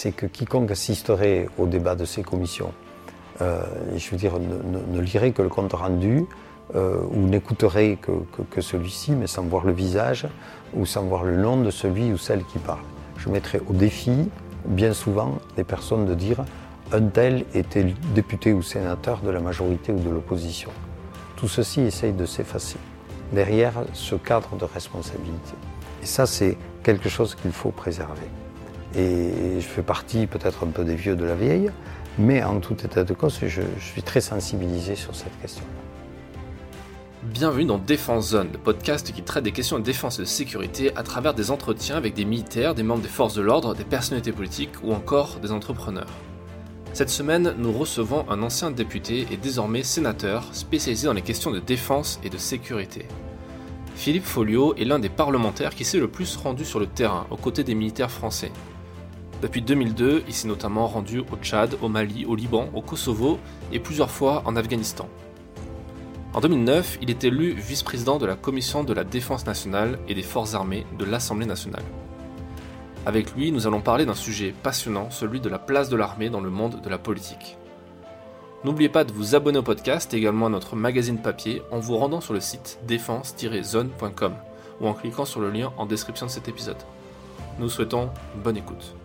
c'est que quiconque assisterait au débat de ces commissions, je veux dire, ne, lirait que le compte rendu ou n'écouterait que, celui-ci, mais sans voir le visage ou sans voir le nom de celui ou celle qui parle. Je mettrais au défi, bien souvent, les personnes de dire un tel était député ou sénateur de la majorité ou de l'opposition. Tout ceci essaye de s'effacer derrière ce cadre de responsabilité. Et ça, c'est quelque chose qu'il faut préserver. Et je fais partie peut-être un peu des vieux de la vieille, mais en tout état de cause, je, suis très sensibilisé sur cette question. Bienvenue dans Défense Zone, le podcast qui traite des questions de défense et de sécurité à travers des entretiens avec des militaires, des membres des forces de l'ordre, des personnalités politiques ou encore des entrepreneurs. Cette semaine, nous recevons un ancien député et désormais sénateur spécialisé dans les questions de défense et de sécurité. Philippe Folio est l'un des parlementaires qui s'est le plus rendu sur le terrain aux côtés des militaires français. Depuis 2002, il s'est notamment rendu au Tchad, au Mali, au Liban, au Kosovo et plusieurs fois en Afghanistan. En 2009, il est élu vice-président de la Commission de la Défense nationale et des Forces armées de l'Assemblée nationale. Avec lui, nous allons parler d'un sujet passionnant, celui de la place de l'armée dans le monde de la politique. N'oubliez pas de vous abonner au podcast et également à notre magazine papier en vous rendant sur le site défense-zone.com ou en cliquant sur le lien en description de cet épisode. Nous souhaitons bonne écoute.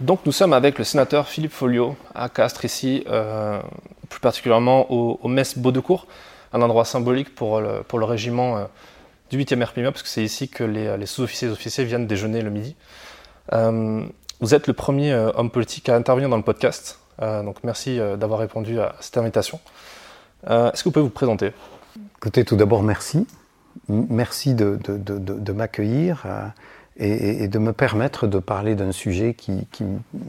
Donc nous sommes avec le sénateur Philippe Folio à Castres ici, euh, plus particulièrement au, au Mess Beaudecourt, un endroit symbolique pour le, régiment euh, du 8e RPMA, parce que c'est ici que les, sous-officiers et officiers viennent déjeuner le midi. Euh, vous êtes le premier homme politique à intervenir dans le podcast, donc merci d'avoir répondu à cette invitation. Est-ce que vous pouvez vous présenter? Écoutez, tout d'abord, merci. Merci de, m'accueillir et, de me permettre de parler d'un sujet qui,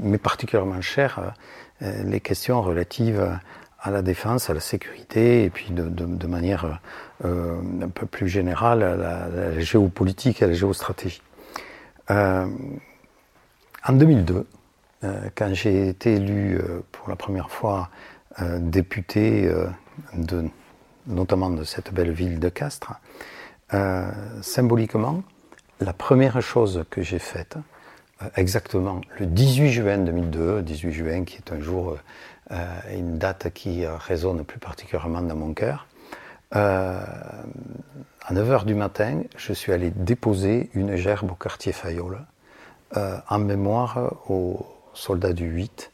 m'est particulièrement cher, les questions relatives à la défense, à la sécurité, et puis de, manière euh, un peu plus générale à la, géopolitique et à la géostratégie. Euh, en 2002, euh, quand j'ai été élu pour la première fois député, de, notamment de cette belle ville de Castres, symboliquement, la première chose que j'ai faite, exactement le 18 juin 2002, 18 juin qui est un jour euh, une date qui résonne plus particulièrement dans mon cœur. Euh, à 9h du matin, je suis allé déposer une gerbe au quartier Fayolle euh, en mémoire aux soldats du 8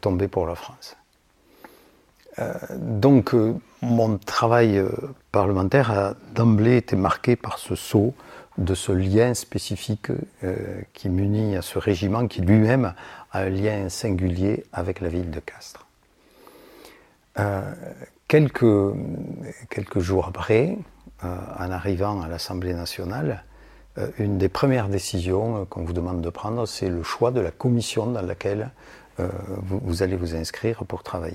tombés pour la France. donc mon travail parlementaire a d'emblée été marqué par ce saut de ce lien spécifique qui m'unit à ce régiment qui lui-même un lien singulier avec la ville de Castres. Euh, quelques, jours après, euh, en arrivant à l'Assemblée nationale, euh, une des premières décisions qu'on vous demande de prendre, c'est le choix de la commission dans laquelle vous, allez vous inscrire pour travailler.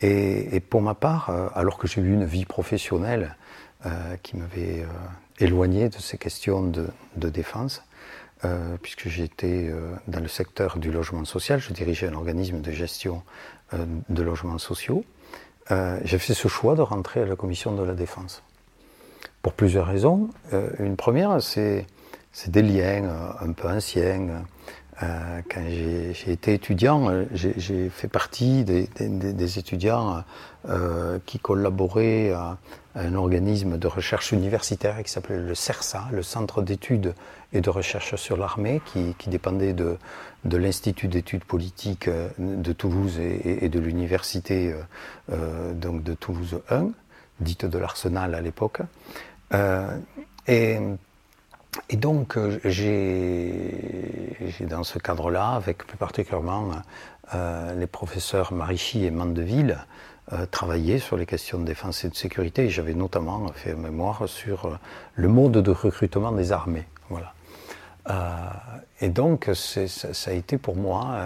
Et, pour ma part, alors que j'ai eu une vie professionnelle qui m'avait éloigné de ces questions de, défense, euh, puisque j'étais euh, dans le secteur du logement social, je dirigeais un organisme de gestion euh, de logements sociaux. J'ai fait ce choix de rentrer à la commission de la défense. Pour plusieurs raisons. une première, c'est des liens un peu anciens. quand j'ai été étudiant, j'ai fait partie des étudiants qui collaboraient à, un organisme de recherche universitaire qui s'appelait le CERSA, le Centre d'études et de recherche sur l'armée, qui, dépendait de, de l'Institut d'études politiques euh, de Toulouse et, de l'Université euh, euh, donc de Toulouse 1, dite de l'Arsenal à l'époque. et, et, donc, j'ai dans ce cadre-là, avec plus particulièrement les professeurs Marichy et Mandeville, euh, travaillé sur les questions de défense et de sécurité. J'avais notamment fait un mémoire sur euh, le mode de recrutement des armées. Voilà. Euh, et donc, ça a été pour moi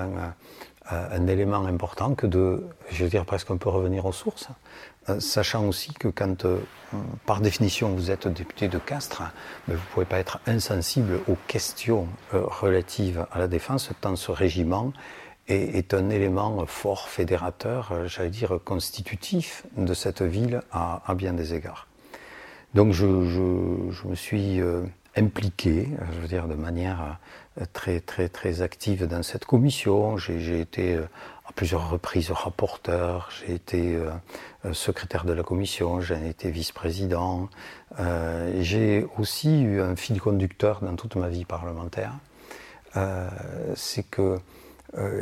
un, élément important que de, je veux dire presque on peut revenir aux sources, sachant aussi que quand, par définition, vous êtes député de Castres, vous ne pouvez pas être insensible aux questions relatives à la défense, tant ce régiment est, un élément fort fédérateur, euh, j'allais dire constitutif de cette ville à, bien des égards. Donc je, me suis euh, impliqué, je veux dire de manière très, très, très active dans cette commission. J'ai été à plusieurs reprises rapporteur, j'ai été secrétaire de la commission, j'ai été vice-président. j'ai aussi eu un fil conducteur dans toute ma vie parlementaire. C'est que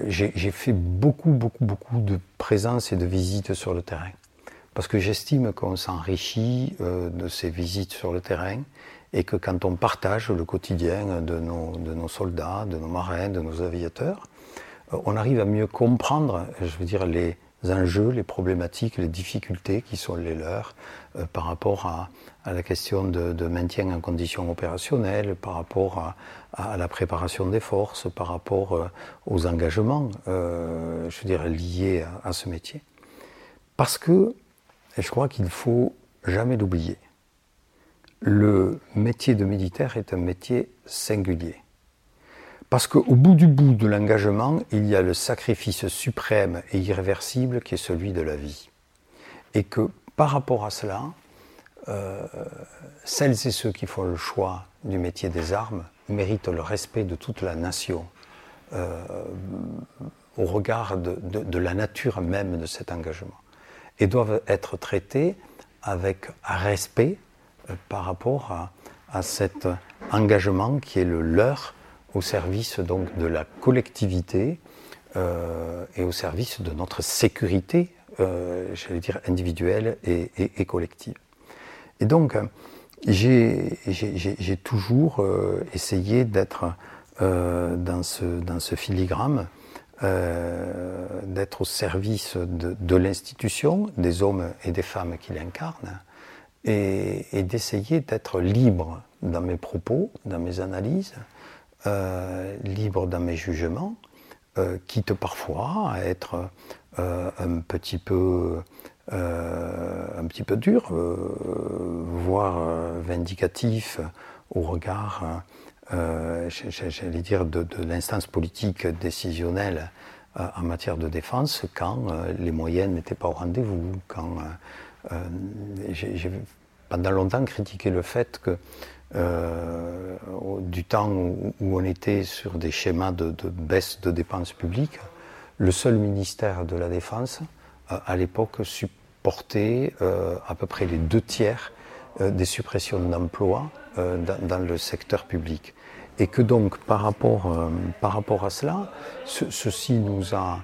j'ai fait beaucoup, beaucoup, beaucoup de présences et de visites sur le terrain. Parce que j'estime qu'on s'enrichit euh, de ces visites sur le terrain et que quand on partage le quotidien de nos, de nos soldats, de nos marins, de nos aviateurs, euh, on arrive à mieux comprendre, je veux dire, les enjeux, les problématiques, les difficultés qui sont les leurs euh, par rapport à, à la question de, maintien en conditions opérationnelles, par rapport à, la préparation des forces, par rapport aux engagements, je veux dire, liés à, à ce métier. Parce que et je crois qu'il ne faut jamais l'oublier. Le métier de militaire est un métier singulier. Parce qu'au bout du bout de l'engagement, il y a le sacrifice suprême et irréversible qui est celui de la vie. Et que par rapport à cela, euh, celles et ceux qui font le choix du métier des armes méritent le respect de toute la nation euh, au regard de la nature même de cet engagement et doivent être traités avec respect euh, par rapport à, cet engagement qui est le leur au service donc de la collectivité et au service de notre sécurité, j'allais dire individuelle et, collective. Et donc, j'ai toujours essayé d'être dans, ce, dans filigrane euh, d'être au service de, l'institution, des hommes et des femmes qui l'incarnent, et, d'essayer d'être libre dans mes propos, dans mes analyses, euh, libre dans mes jugements, euh, quitte parfois à être un petit peu un petit peu dur, voire vindicatif au regard euh, j'allais dire, de, l'instance politique décisionnelle euh, en matière de défense quand euh, les moyens n'étaient pas au rendez-vous, quand j'ai pendant longtemps critiqué le fait que du temps où, on était sur des schémas de, baisse de dépenses publiques, le seul ministère de la Défense, à l'époque, supportait à peu près les deux tiers des suppressions d'emplois dans, le secteur public. Et que donc, par rapport, euh, par rapport à cela, ceci nous a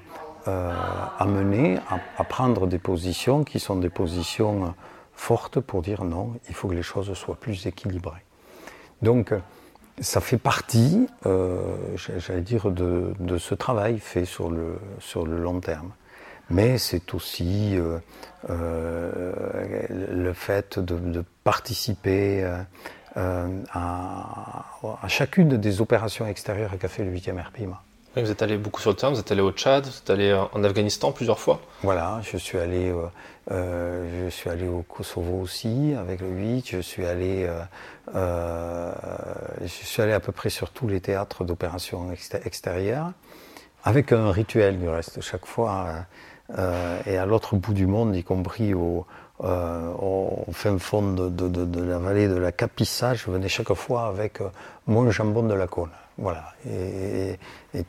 euh, amené à, prendre des positions qui sont des positions fortes pour dire non, il faut que les choses soient plus équilibrées. Donc, ça fait partie, euh, j'allais dire, de, de, ce travail fait sur le, sur le long terme. Mais c'est aussi le fait de, de participer euh, à, chacune des opérations extérieures qu'a fait le 8e RPIMA. Vous êtes allé beaucoup sur le terrain, vous êtes allé au Tchad, vous êtes allé en Afghanistan plusieurs fois Voilà, je suis allé, euh, euh, je suis allé au Kosovo aussi avec le 8, je suis allé, je suis allé à peu près sur tous les théâtres d'opérations extérieures, avec un rituel du reste, chaque fois, et à l'autre bout du monde, y compris au, euh, fin fond de, la vallée de la Capissa, je venais chaque fois avec euh, mon jambon de la cône. Voilà. Et,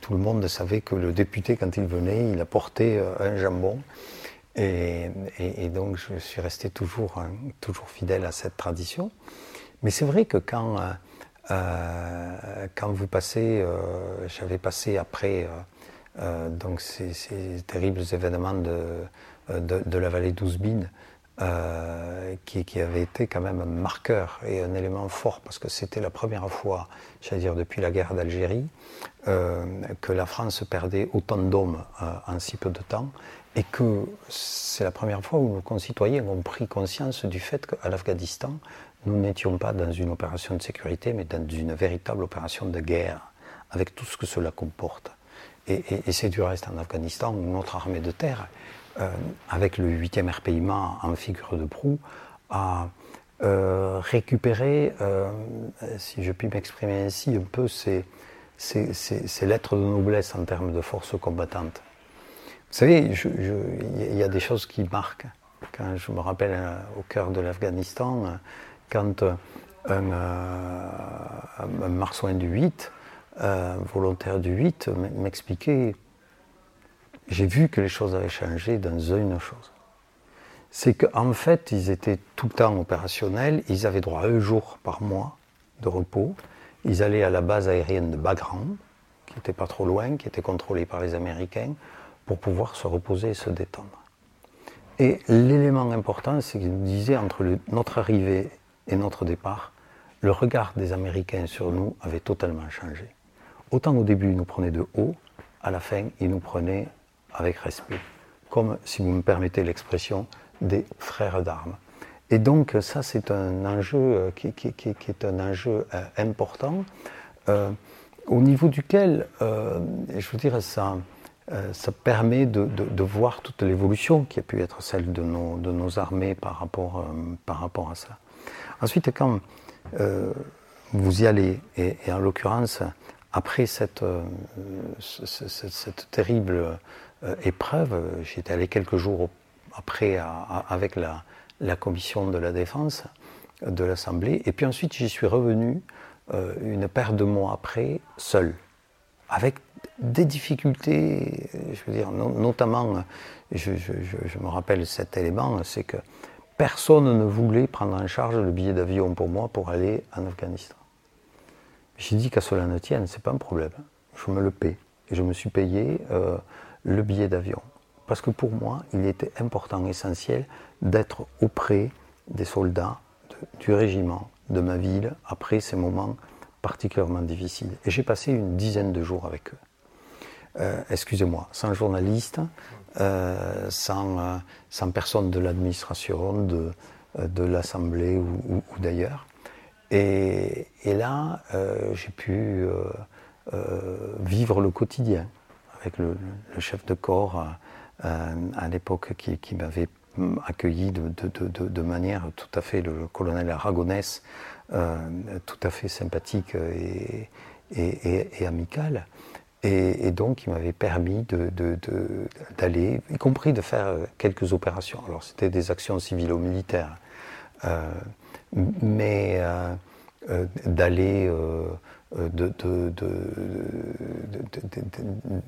tout le monde savait que le député, quand il venait, il apportait euh, un jambon. Et, donc je suis resté toujours, hein, toujours fidèle à cette tradition. Mais c'est vrai que quand, quand vous passez, j'avais passé après donc ces, terribles événements de, de, la vallée d'Ouzbine, euh, qui, avait été quand même un marqueur et un élément fort parce que c'était la première fois, j'allais dire depuis la guerre d'Algérie, euh, que la France perdait autant d'hommes euh, en si peu de temps et que c'est la première fois où nos concitoyens ont pris conscience du fait qu'à l'Afghanistan, nous n'étions pas dans une opération de sécurité mais dans une véritable opération de guerre avec tout ce que cela comporte. Et, c'est du reste en Afghanistan où notre armée de terre euh, avec le 8e RPIMA en figure de proue, a euh, récupéré, euh, si je puis m'exprimer ainsi, un peu ces, lettres de noblesse en termes de force combattante. Vous savez, il y a des choses qui marquent. Quand je me rappelle au cœur de l'Afghanistan, quand un, un, marsouin du 8 volontaire du 8 m'expliquait, j'ai vu que les choses avaient changé dans une chose. C'est qu'en fait, ils étaient tout le temps opérationnels, ils avaient droit à un jour par mois de repos. Ils allaient à la base aérienne de Bagram, qui n'était pas trop loin, qui était contrôlée par les Américains, pour pouvoir se reposer et se détendre. Et l'élément important, c'est qu'ils nous disaient, entre notre arrivée et notre départ, le regard des Américains sur nous avait totalement changé. Autant au début, ils nous prenaient de haut, à la fin, ils nous prenaient avec respect, comme, si vous me permettez l'expression, des frères d'armes. Et donc ça, c'est un enjeu euh, qui, est un enjeu euh, important, euh, au niveau duquel, je veux dire, ça, ça permet de, voir toute l'évolution qui a pu être celle de nos, armées par rapport, par rapport à ça. Ensuite, quand vous y allez, et, en l'occurrence, après cette, cette, terrible épreuve, j'étais allé quelques jours après avec la, commission de la défense de l'Assemblée. Et puis ensuite, j'y suis revenu euh, une paire de mois après, seul, avec des difficultés, je veux dire, notamment, je, me rappelle cet élément, c'est que personne ne voulait prendre en charge le billet d'avion pour moi pour aller en Afghanistan. J'ai dit qu'à cela ne tienne, c'est pas un problème, je me le paie. Et je me suis payé euh, le billet d'avion. Parce que pour moi, il était important, essentiel, d'être auprès des soldats du régiment, de ma ville, après ces moments particulièrement difficiles. Et j'ai passé une dizaine de jours avec eux. Euh, excusez-moi, sans journaliste, euh, sans, personne de l'administration, de l'Assemblée ou, d'ailleurs. Et, là, j'ai pu vivre le quotidien avec le, chef de corps à l'époque qui, m'avait accueilli de, manière tout à fait, le colonel Aragonès, euh, tout à fait sympathique et, et, et, amical. Et, donc, il m'avait permis d'aller, y compris de faire quelques opérations. Alors, c'était des actions civilo-militaires, euh, mais euh, d'aller de,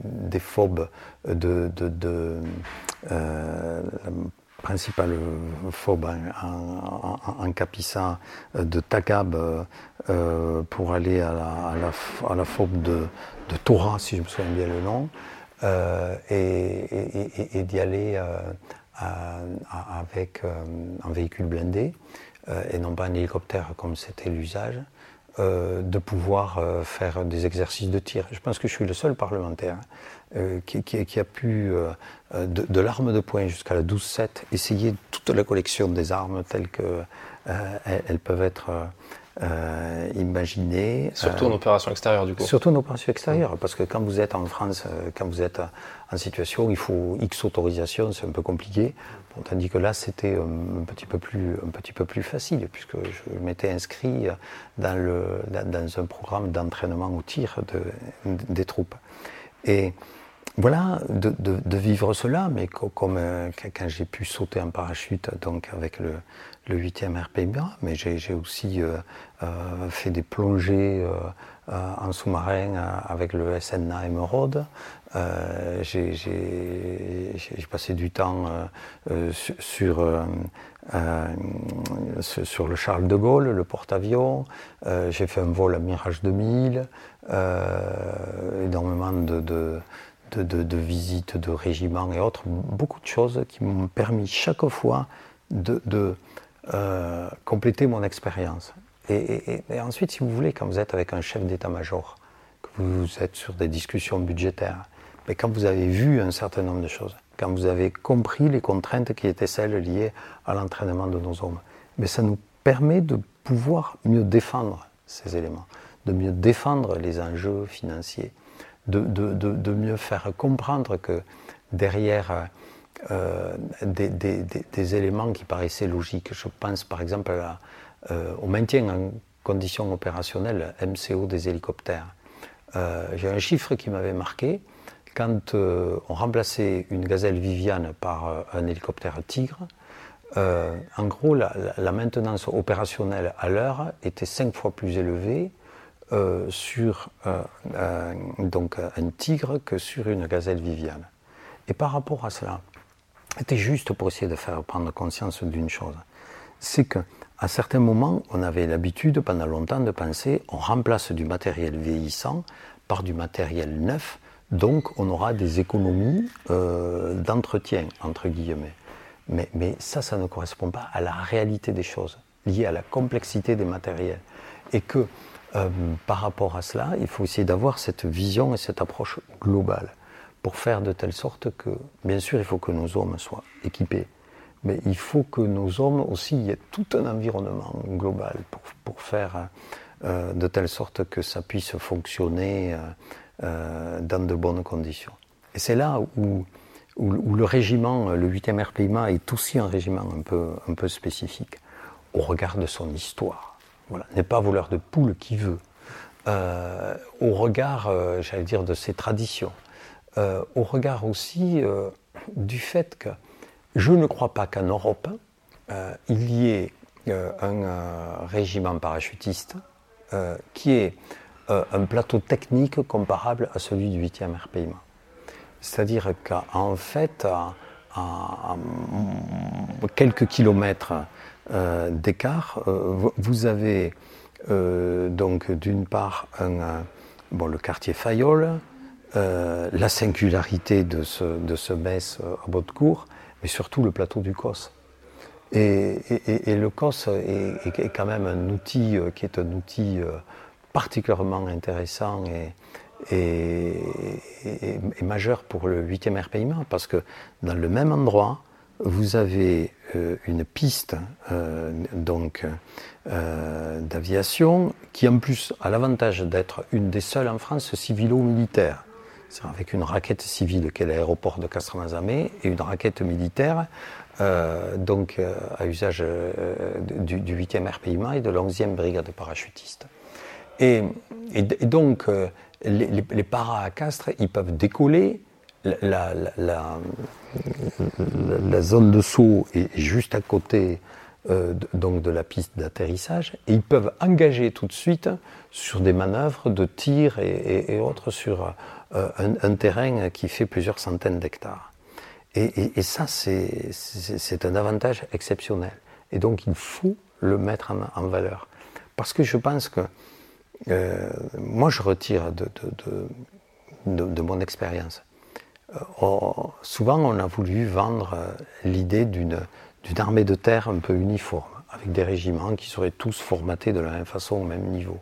des phobes de, principal phobe en, en, Capissa de Tagab euh, pour aller à la, à la, phobe de, de, Torah, si je me souviens bien le nom, euh, et, d'y aller euh, avec un véhicule blindé et non pas un hélicoptère comme c'était l'usage. de pouvoir faire des exercices de tir. Je pense que je suis le seul parlementaire euh, qui, a pu, euh, euh, de, l'arme de poing jusqu'à la 12-7, essayer toute la collection des armes telles qu'elles elles peuvent être imaginées. Surtout en opération extérieure, du coup. Surtout en opération extérieure, parce que quand vous êtes en France, quand vous êtes en situation, il faut X autorisation, c'est un peu compliqué. Tandis que là, c'était un, petit peu plus, un petit peu plus facile, puisque je m'étais inscrit dans, un programme d'entraînement au tir de, des troupes. Et voilà, de, vivre cela, mais comme euh, quand j'ai pu sauter en parachute donc avec le, le 8e RPBA, mais j'ai aussi euh, euh, fait des plongées en sous-marin avec le SNA Emeraude. j'ai passé du temps sur, le Charles de Gaulle, le porte-avions. j'ai fait un vol à Mirage 2000, énormément de de, visites de régiments et autres, beaucoup de choses qui m'ont permis chaque fois de, euh, compléter mon expérience. Et, ensuite, si vous voulez, quand vous êtes avec un chef d'état-major, que vous êtes sur des discussions budgétaires, mais quand vous avez vu un certain nombre de choses, quand vous avez compris les contraintes qui étaient celles liées à l'entraînement de nos hommes, mais ça nous permet de pouvoir mieux défendre ces éléments, de mieux défendre les enjeux financiers, de, mieux faire comprendre que derrière euh, des, éléments qui paraissaient logiques, je pense par exemple euh, au maintien en conditions opérationnelles MCO des hélicoptères. Euh, j'ai un chiffre qui m'avait marqué. Quand on remplaçait une gazelle Viviane par un hélicoptère Tigre, en gros, la, la, maintenance opérationnelle à l'heure était cinq fois plus élevée sur donc un tigre que sur une gazelle viviane. Et par rapport à cela, c'était juste pour essayer de faire prendre conscience d'une chose. C'est qu'à certains moments, on avait l'habitude pendant longtemps de penser on remplace du matériel vieillissant par du matériel neuf, donc on aura des économies euh, d'entretien, entre guillemets. Mais, ça, ça ne correspond pas à la réalité des choses, liées à la complexité des matériels. Et que euh, par rapport à cela, il faut essayer d'avoir cette vision et cette approche globale pour faire de telle sorte que, bien sûr, il faut que nos hommes soient équipés, mais il faut que nos hommes aussi, il y ait tout un environnement global pour, pour faire euh, de telle sorte que ça puisse fonctionner euh, euh, dans de bonnes conditions. Et c'est là où, où, le régiment, le 8e RPIMA, est aussi un régiment un peu, un peu spécifique, au regard de son histoire. Voilà, n'est pas voleur de poule qui veut, au regard, j'allais dire, de ses traditions. Au regard aussi du fait que je ne crois pas qu'en Europe, euh, il y ait un régiment parachutiste qui ait un plateau technique comparable à celui du 8e RPIMA. C'est-à-dire qu'en fait, à, quelques kilomètres d'écart, vous avez donc d'une part le quartier Fayol, euh, la singularité de ce, de ce mess euh, à bout de cours, mais surtout le plateau du COS. Et, le COS est, quand même un outil euh, qui est un outil particulièrement intéressant et, majeur pour le 8e RPIMA, parce que dans le même endroit, vous avez une piste donc d'aviation qui en plus a l'avantage d'être une des seules en France civilo-militaire avec une raquette civile qui est l'aéroport de Castres-Mazamet et une raquette militaire euh, donc euh, à usage euh, du, 8e RPIMA et de la 11e brigade de parachutistes. Et, donc les, paras à Castres, ils peuvent décoller. La, la, zone de saut est juste à côté donc de la piste d'atterrissage et ils peuvent engager tout de suite sur des manœuvres de tir et, et autres sur euh, un, terrain qui fait plusieurs centaines d'hectares. Et, ça, c'est un avantage exceptionnel. Et donc, il faut le mettre en, valeur. Parce que je pense que euh, moi, je retire de, mon expérience. Euh, souvent, on a voulu vendre l'idée d'une armée de terre un peu uniforme, avec des régiments qui seraient tous formatés de la même façon, au même niveau.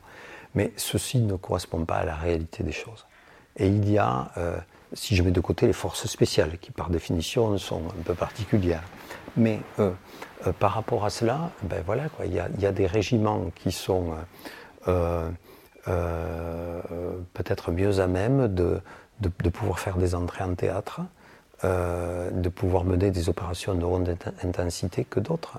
Mais ceci ne correspond pas à la réalité des choses. Et il y a, euh, si je mets de côté les forces spéciales, qui par définition sont un peu particulières. Mais euh, euh, par rapport à cela, ben voilà, quoi, il, y a, des régiments qui sont peut-être mieux à même de, de, de, pouvoir faire des entrées en théâtre, de pouvoir mener des opérations de haute intensité que d'autres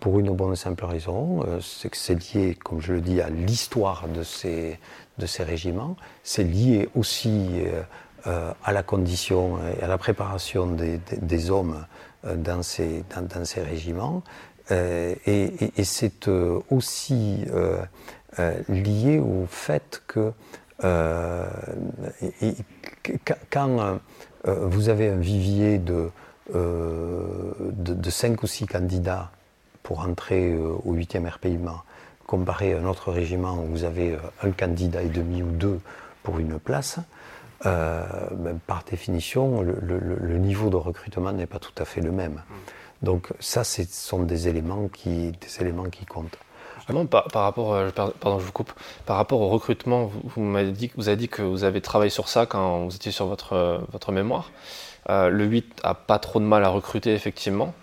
pour une bonne et simple raison, c'est que c'est lié, comme je le dis, à l'histoire de ces, de ces régiments. C'est lié aussi euh, euh, à la condition et à la préparation des, hommes euh, dans, ces, dans, régiments. et, c'est aussi lié au fait que quand vous avez un vivier de, de, de 5 ou 6 candidats pour entrer au 8e RPIMA, comparé à un autre régiment où vous avez euh, un candidat et demi ou deux pour une place, euh, ben, par définition, le, niveau de recrutement n'est pas tout à fait le même. Donc ça, ce sont des éléments qui, des éléments qui comptent. Justement, par, rapport, euh, pardon, je vous coupe, par rapport au recrutement, vous, m'avez dit, vous avez dit que vous avez travaillé sur ça quand vous étiez sur votre, votre mémoire. le 8 a pas trop de mal à recruter, effectivement.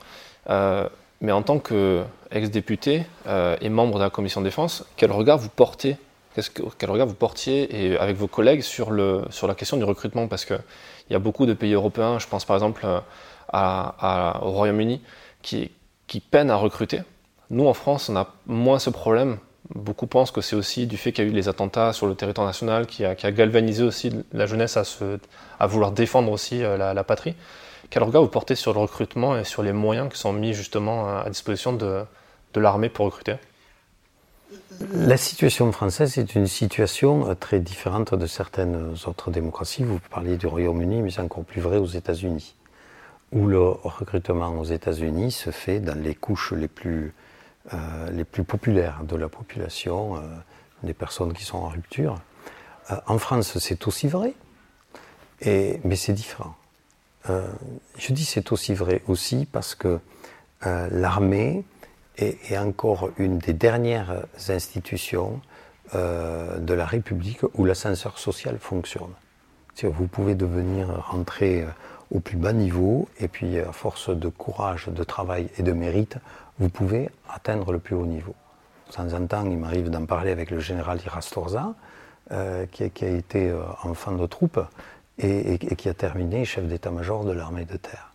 Mais en tant qu'ex-député euh, et membre de la commission défense, quel regard vous portez? Quel regard vous portiez et avec vos collègues sur, le, sur la question du recrutement? Parce qu'il y a beaucoup de pays européens, je pense par exemple euh, au Royaume-Uni, qui, qui peinent à recruter. Nous, en France, on a moins ce problème. Beaucoup pensent que c'est aussi du fait qu'il y a eu les attentats sur le territoire national qui a, qui a galvanisé aussi la jeunesse à, se, à vouloir défendre aussi euh, la patrie. Quel regard vous portez sur le recrutement et sur les moyens qui sont mis justement à disposition de, de l'armée pour recruter? La situation française est une situation très différente de certaines autres démocraties. Vous parliez du Royaume-Uni, mais c'est encore plus vrai aux États-Unis, où le recrutement aux États-Unis se fait dans les couches les plus, euh, les plus populaires de la population, euh, des personnes qui sont en rupture. Euh, en France, c'est aussi vrai, mais c'est différent. Je dis c'est aussi vrai aussi parce que l'armée est, encore une des dernières institutions de la République où l'ascenseur social fonctionne. Vous pouvez devenir rentrer au plus bas niveau, et puis à force de courage, de travail et de mérite, vous pouvez atteindre le plus haut niveau. De temps en temps, il m'arrive d'en parler avec le général Irastorza, euh, qui, a été euh, enfant de troupe et, qui a terminé chef d'état-major de l'armée de terre.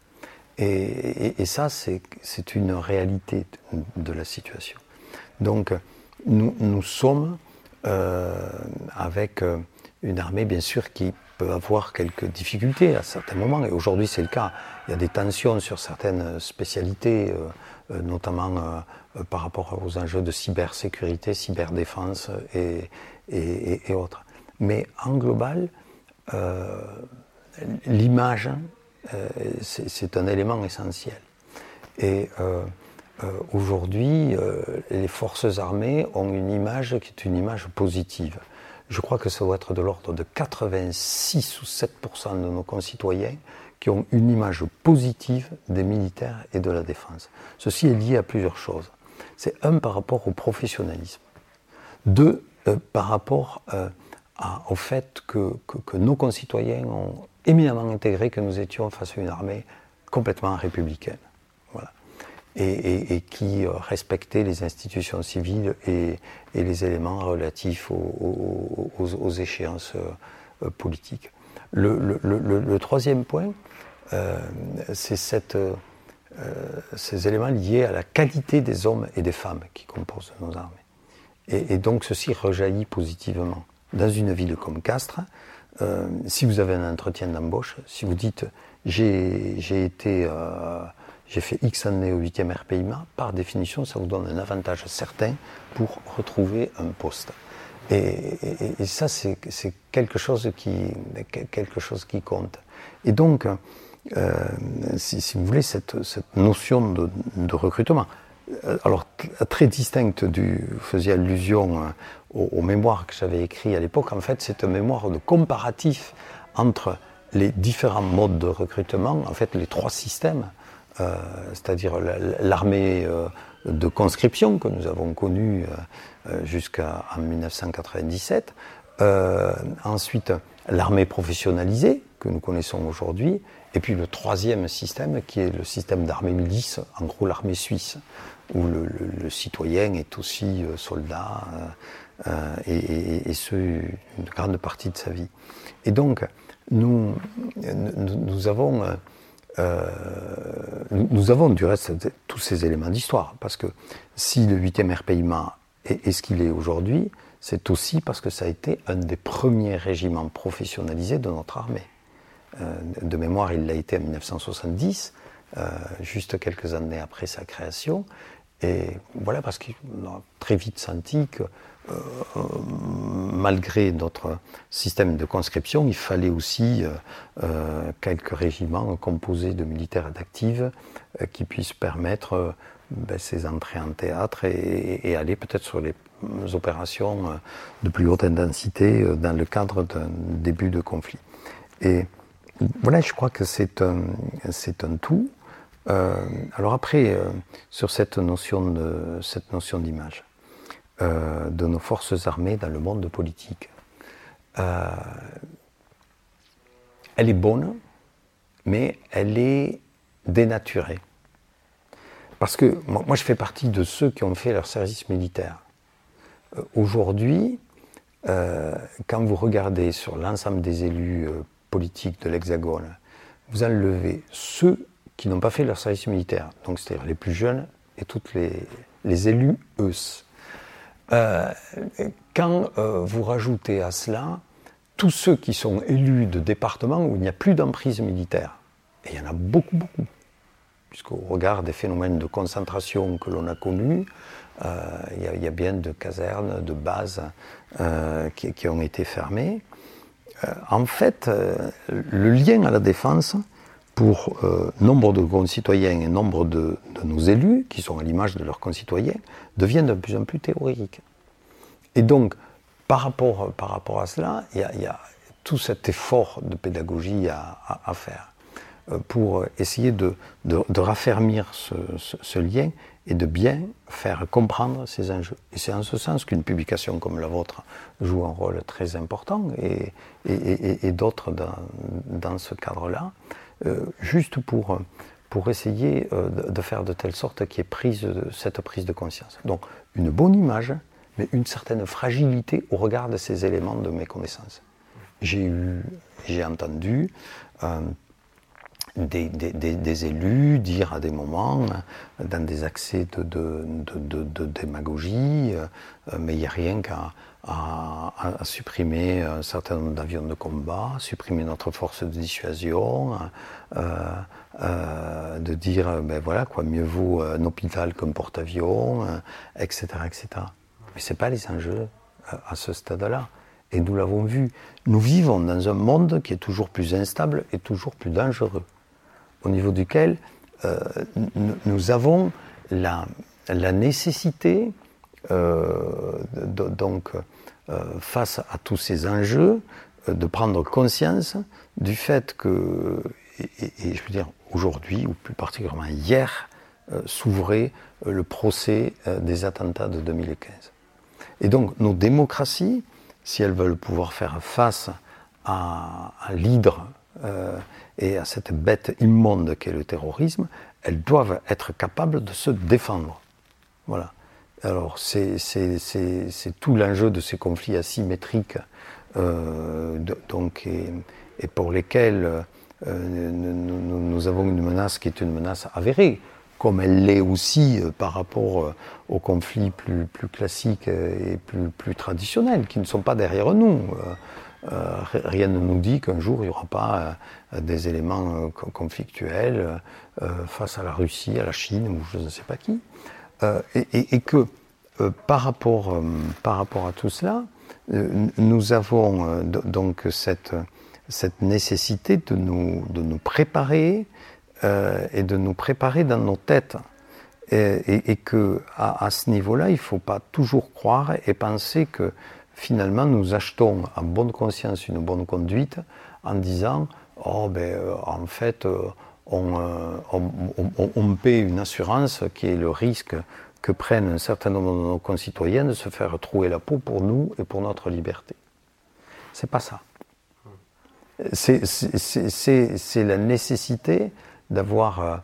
Et, ça, c'est une réalité de, la situation. Donc, nous, sommes euh, avec une armée, bien sûr, qui peut avoir quelques difficultés à certains moments, et aujourd'hui c'est le cas. Il y a des tensions sur certaines spécialités, euh, euh, notamment euh, par rapport aux enjeux de cybersécurité, cyberdéfense et, autres. Mais en global, l'image, c'est un élément essentiel. Et aujourd'hui, les forces armées ont une image qui est une image positive je crois que ça doit être de l'ordre de 86 ou 7% de nos concitoyens qui ont une image positive des militaires et de la défense. Ceci est lié à plusieurs choses. C'est un par rapport au professionnalisme. Deux, euh, par rapport euh, au fait que, nos concitoyens ont éminemment intégré que nous étions face à une armée complètement républicaine et, qui respectait les institutions civiles et, les éléments relatifs aux, échéances euh, politiques. Le, troisième point, euh, c'est euh, ces éléments liés à la qualité des hommes et des femmes qui composent nos armées. Et, donc ceci rejaillit positivement. Dans une ville comme Castres, si vous avez un entretien d'embauche, si vous dites j'ai été j'ai fait X années au 8e RPIMA, par définition, ça vous donne un avantage certain pour retrouver un poste. Et, ça, c'est quelque chose qui, quelque chose qui compte. Et donc, euh, si, vous voulez, cette, notion de, recrutement, euh, alors très distincte du, faisiez allusion euh, au, au mémoire que j'avais écrit à l'époque, en fait, c'est un mémoire de comparatif entre les différents modes de recrutement, en fait, les trois systèmes euh, c'est-à-dire l'armée euh, de conscription que nous avons connue euh, jusqu'en 1997. ensuite, l'armée professionnalisée que nous connaissons aujourd'hui. Et puis le troisième système qui est le système d'armée milice, en gros l'armée suisse, où le, citoyen est aussi soldat et, et, ce, une grande partie de sa vie. Et donc, nous, nous avons euh, nous avons du reste tous ces éléments d'histoire, parce que si le 8e RPIMA est, ce qu'il est aujourd'hui, c'est aussi parce que ça a été un des premiers régiments professionnalisés de notre armée. Euh, de mémoire, il l'a été en 1970, euh, juste quelques années après sa création. Et voilà, parce qu'on a très vite senti que euh, malgré notre système de conscription, il fallait aussi euh, euh, quelques régiments composés de militaires d'actifs qui puissent permettre ben, ces entrées en théâtre et, aller peut-être sur les opérations de plus haute intensité dans le cadre d'un début de conflit. Et voilà, je crois que c'est un, un tout. alors après, sur cette notion cette notion d'image. Euh, de nos forces armées dans le monde politique. Euh, elle est bonne, mais elle est dénaturée. Parce que moi, je fais partie de ceux qui ont fait leur service militaire. Euh, aujourd'hui, quand vous regardez sur l'ensemble des élus politiques de l'Hexagone, vous enlevez ceux qui n'ont pas fait leur service militaire, donc c'est-à-dire les plus jeunes et toutes les, les élus eux. Euh, quand euh, vous rajoutez à cela tous ceux qui sont élus de départements où il n'y a plus d'emprise militaire, et il y en a beaucoup, beaucoup, puisqu'au regard des phénomènes de concentration que l'on a connus, il y, a bien de casernes, de bases qui, ont été fermées. en fait, le lien à la défense, pour nombre de concitoyens et nombre de, nos élus, qui sont à l'image de leurs concitoyens, devient de plus en plus théorique. Et donc, par rapport, par rapport à cela, il y, a, tout cet effort de pédagogie à, faire euh, pour essayer de, de, raffermir ce, lien et de bien faire comprendre ces enjeux. Et c'est en ce sens qu'une publication comme la vôtre joue un rôle très important et, et, d'autres dans, dans, ce cadre-là, euh, juste pour, pour essayer euh, de faire de telle sorte qu'il y ait prise, cette prise de conscience. Donc une bonne image, mais une certaine fragilité au regard de ces éléments de mes connaissances. J'ai eu, j'ai entendu euh, des, élus dire à des moments, dans des accès de, démagogie, euh, mais il n'y a rien qu'à supprimer un certain nombre d'avions de combat, supprimer notre force de dissuasion, euh, de dire, ben voilà, quoi, mieux vaut un hôpital qu'un porte-avions, etc., etc. Mais ce n'est pas les enjeux euh, à ce stade-là. Et nous l'avons vu. Nous vivons dans un monde qui est toujours plus instable et toujours plus dangereux, au niveau duquel euh, nous avons la, la nécessité, euh, donc, face à tous ces enjeux, de prendre conscience du fait que, et, je veux dire aujourd'hui, ou plus particulièrement hier, s'ouvrait le procès des attentats de 2015. Et donc nos démocraties, si elles veulent pouvoir faire face à, l'hydre euh, et à cette bête immonde qu'est le terrorisme, elles doivent être capables de se défendre. Voilà. Alors c'est tout l'enjeu de ces conflits asymétriques euh, donc, et, pour lesquels euh, nous, avons une menace qui est une menace avérée comme elle l'est aussi euh, par rapport euh, aux conflits plus, classiques et plus, traditionnels, qui ne sont pas derrière nous. rien ne nous dit qu'un jour il n'y aura pas des éléments conflictuels face à la Russie, à la Chine ou je ne sais pas qui. Et, que par, rapport, par rapport à tout cela, nous avons donc cette, cette nécessité de nous, de nous préparer euh, et de nous préparer dans nos têtes. Et, et, que à, ce niveau-là, il ne faut pas toujours croire et penser que finalement nous achetons en bonne conscience une bonne conduite en disant oh ben euh, en fait euh, on, on, paie une assurance qui est le risque que prennent un certain nombre de nos concitoyens de se faire trouer la peau pour nous et pour notre liberté. C'est pas ça. C'est la nécessité d'avoir euh,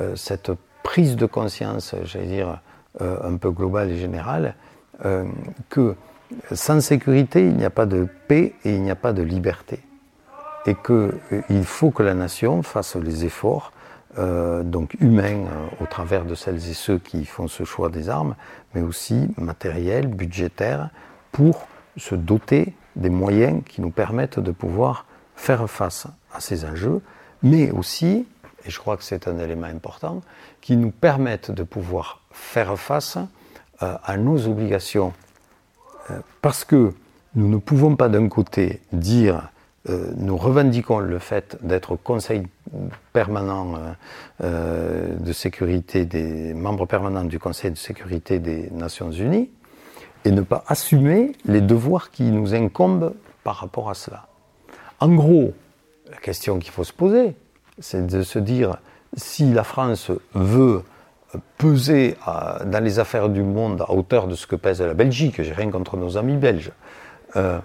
euh, cette prise de conscience, j'allais dire, euh, un peu globale et générale, que sans sécurité, il n'y a pas de paix et il n'y a pas de liberté. Et qu'il faut que la nation fasse les efforts donc humains au travers de celles et ceux qui font ce choix des armes, mais aussi matériels, budgétaires, pour se doter des moyens qui nous permettent de pouvoir faire face à ces enjeux, mais aussi et je crois que c'est un élément important, qui nous permettent de pouvoir faire face euh, à nos obligations. Euh, parce que nous ne pouvons pas d'un côté dire euh, nous revendiquons le fait d'être conseil permanent de sécurité des membres permanents du Conseil de sécurité des Nations Unies et ne pas assumer les devoirs qui nous incombent par rapport à cela. En gros, la question qu'il faut se poser, c'est de se dire si la France veut peser dans les affaires du monde à hauteur de ce que pèse la Belgique, j'ai rien contre nos amis belges, euh,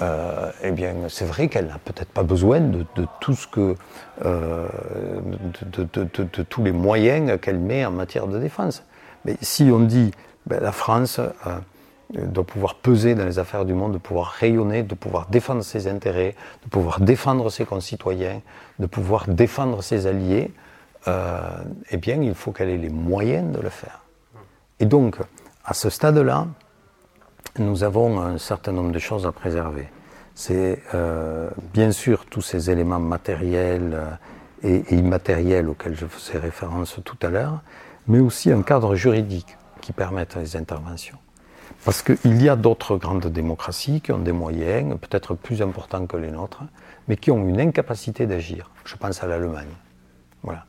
euh, eh bien, c'est vrai qu'elle n'a peut-être pas besoin de, tout ce que, euh, de, tous les moyens qu'elle met en matière de défense. Mais si on dit, ben, la France doit pouvoir peser dans les affaires du monde, de pouvoir rayonner, de pouvoir défendre ses intérêts, de pouvoir défendre ses concitoyens, de pouvoir défendre ses alliés, euh, eh bien, il faut qu'elle ait les moyens de le faire. Et donc, à ce stade-là, nous avons un certain nombre de choses à préserver. C'est euh, bien sûr tous ces éléments matériels et, immatériel auquel je faisais référence tout à l'heure, mais aussi un cadre juridique qui permette les interventions. Parce qu'il y a d'autres grandes démocraties qui ont des moyens peut-être plus importants que les nôtres, mais qui ont une incapacité d'agir. Je pense à l'Allemagne. Voilà.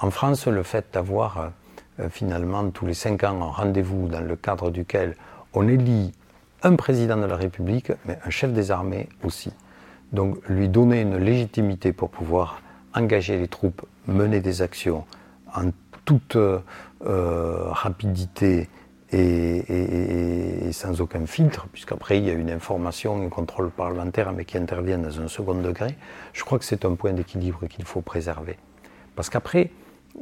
En France, le fait d'avoir euh, finalement tous les cinq ans un rendez-vous dans le cadre duquel on élit un président de la République, mais un chef des armées aussi. Donc lui donner une légitimité pour pouvoir engager les troupes, mener des actions en toute euh, rapidité et, sans aucun filtre, puisqu'après il y a une information, un contrôle parlementaire, mais qui interviennent dans un second degré, je crois que c'est un point d'équilibre qu'il faut préserver. Parce qu'après,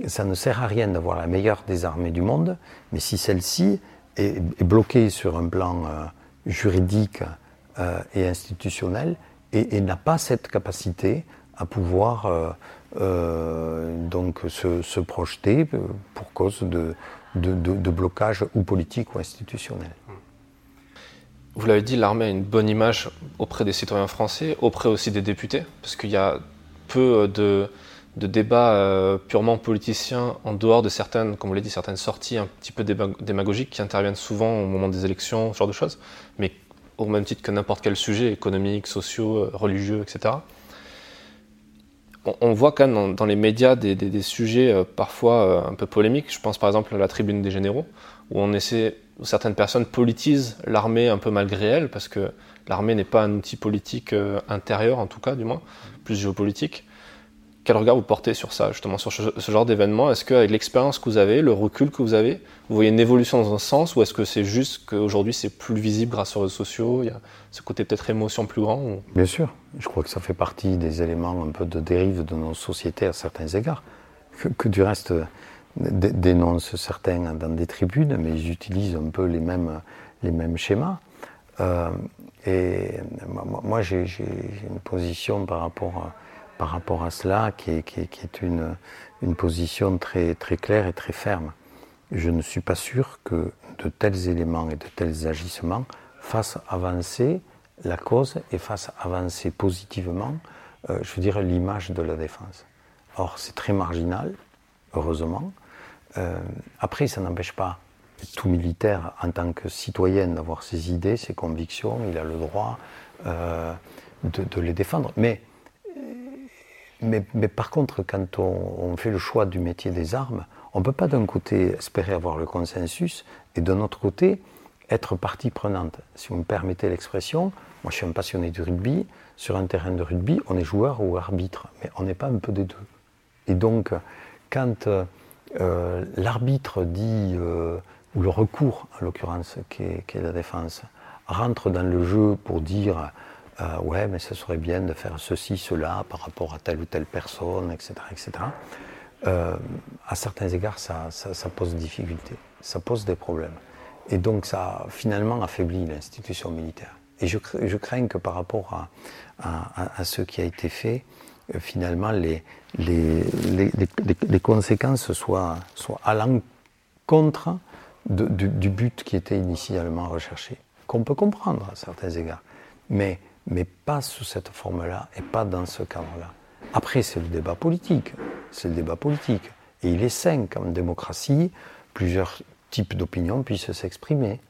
ça ne sert à rien d'avoir la meilleure des armées du monde, mais si celle-ci est, bloquée sur un plan euh, juridique euh, et institutionnel et, n'a pas cette capacité à pouvoir euh, donc se, projeter pour cause de, de, blocage ou politique ou institutionnel. Vous l'avez dit, l'armée a une bonne image auprès des citoyens français, auprès aussi des députés, parce qu'il y a peu de, débats euh, purement politiciens en dehors de certaines, comme vous l'avez dit, certaines sorties un petit peu démagogiques qui interviennent souvent au moment des élections, ce genre de choses, mais au même titre que n'importe quel sujet, économique, sociaux, euh, religieux, etc on, voit quand même dans, les médias des, sujets euh, parfois euh, un peu polémiques. Je pense par exemple à la tribune des généraux, où on où certaines personnes politisent l'armée un peu malgré elle, parce que l'armée n'est pas un outil politique euh, intérieur, en tout cas, du moins, plus géopolitique. Quel regard vous portez sur ça, justement, sur ce, genre d'événement? Est-ce qu'avec l'expérience que vous avez, le recul que vous avez, vous voyez une évolution dans un sens ou est-ce que c'est juste qu'aujourd'hui c'est plus visible grâce aux réseaux sociaux Il y a ce côté peut-être émotion plus grand Bien sûr. Je crois que ça fait partie des éléments un peu de dérive de nos sociétés à certains égards, que, du reste dénoncent certains dans des tribunes, mais ils utilisent un peu les mêmes, les mêmes schémas. Euh, et moi, j'ai une position par rapport à par rapport à cela, qui est, une, position très, très claire et très ferme. Je ne suis pas sûr que de tels éléments et de tels agissements fassent avancer la cause et fassent avancer positivement, euh, je veux dire, l'image de la défense. Or, c'est très marginal, heureusement. Euh, après, ça n'empêche pas tout militaire, en tant que citoyen, d'avoir ses idées, ses convictions. Il a le droit euh, de, de, les défendre. Mais mais, par contre, quand on, fait le choix du métier des armes, on ne peut pas d'un côté espérer avoir le consensus et d'un autre côté être partie prenante. Si vous me permettez l'expression, moi je suis un passionné du rugby. Sur un terrain de rugby, on est joueur ou arbitre, mais on n'est pas un peu des deux. Et donc, quand euh, l'arbitre dit, euh, ou le recours en l'occurrence, qui est, la défense, rentre dans le jeu pour dire euh, ouais, mais ce serait bien de faire ceci, cela par rapport à telle ou telle personne, etc. etc. Euh, à certains égards, ça, pose des difficultés, ça pose des problèmes. Et donc, ça finalement affaiblit l'institution militaire. Et je, crains que par rapport à, à, ce qui a été fait, euh, finalement, les, les, les, les, conséquences soient, soient à l'encontre du, du but qui était initialement recherché, qu'on peut comprendre à certains égards. Mais mais pas sous cette forme-là et pas dans ce cadre-là. Après, c'est le débat politique. C'est le débat politique. Et il est sain qu'en démocratie, plusieurs types d'opinions puissent s'exprimer.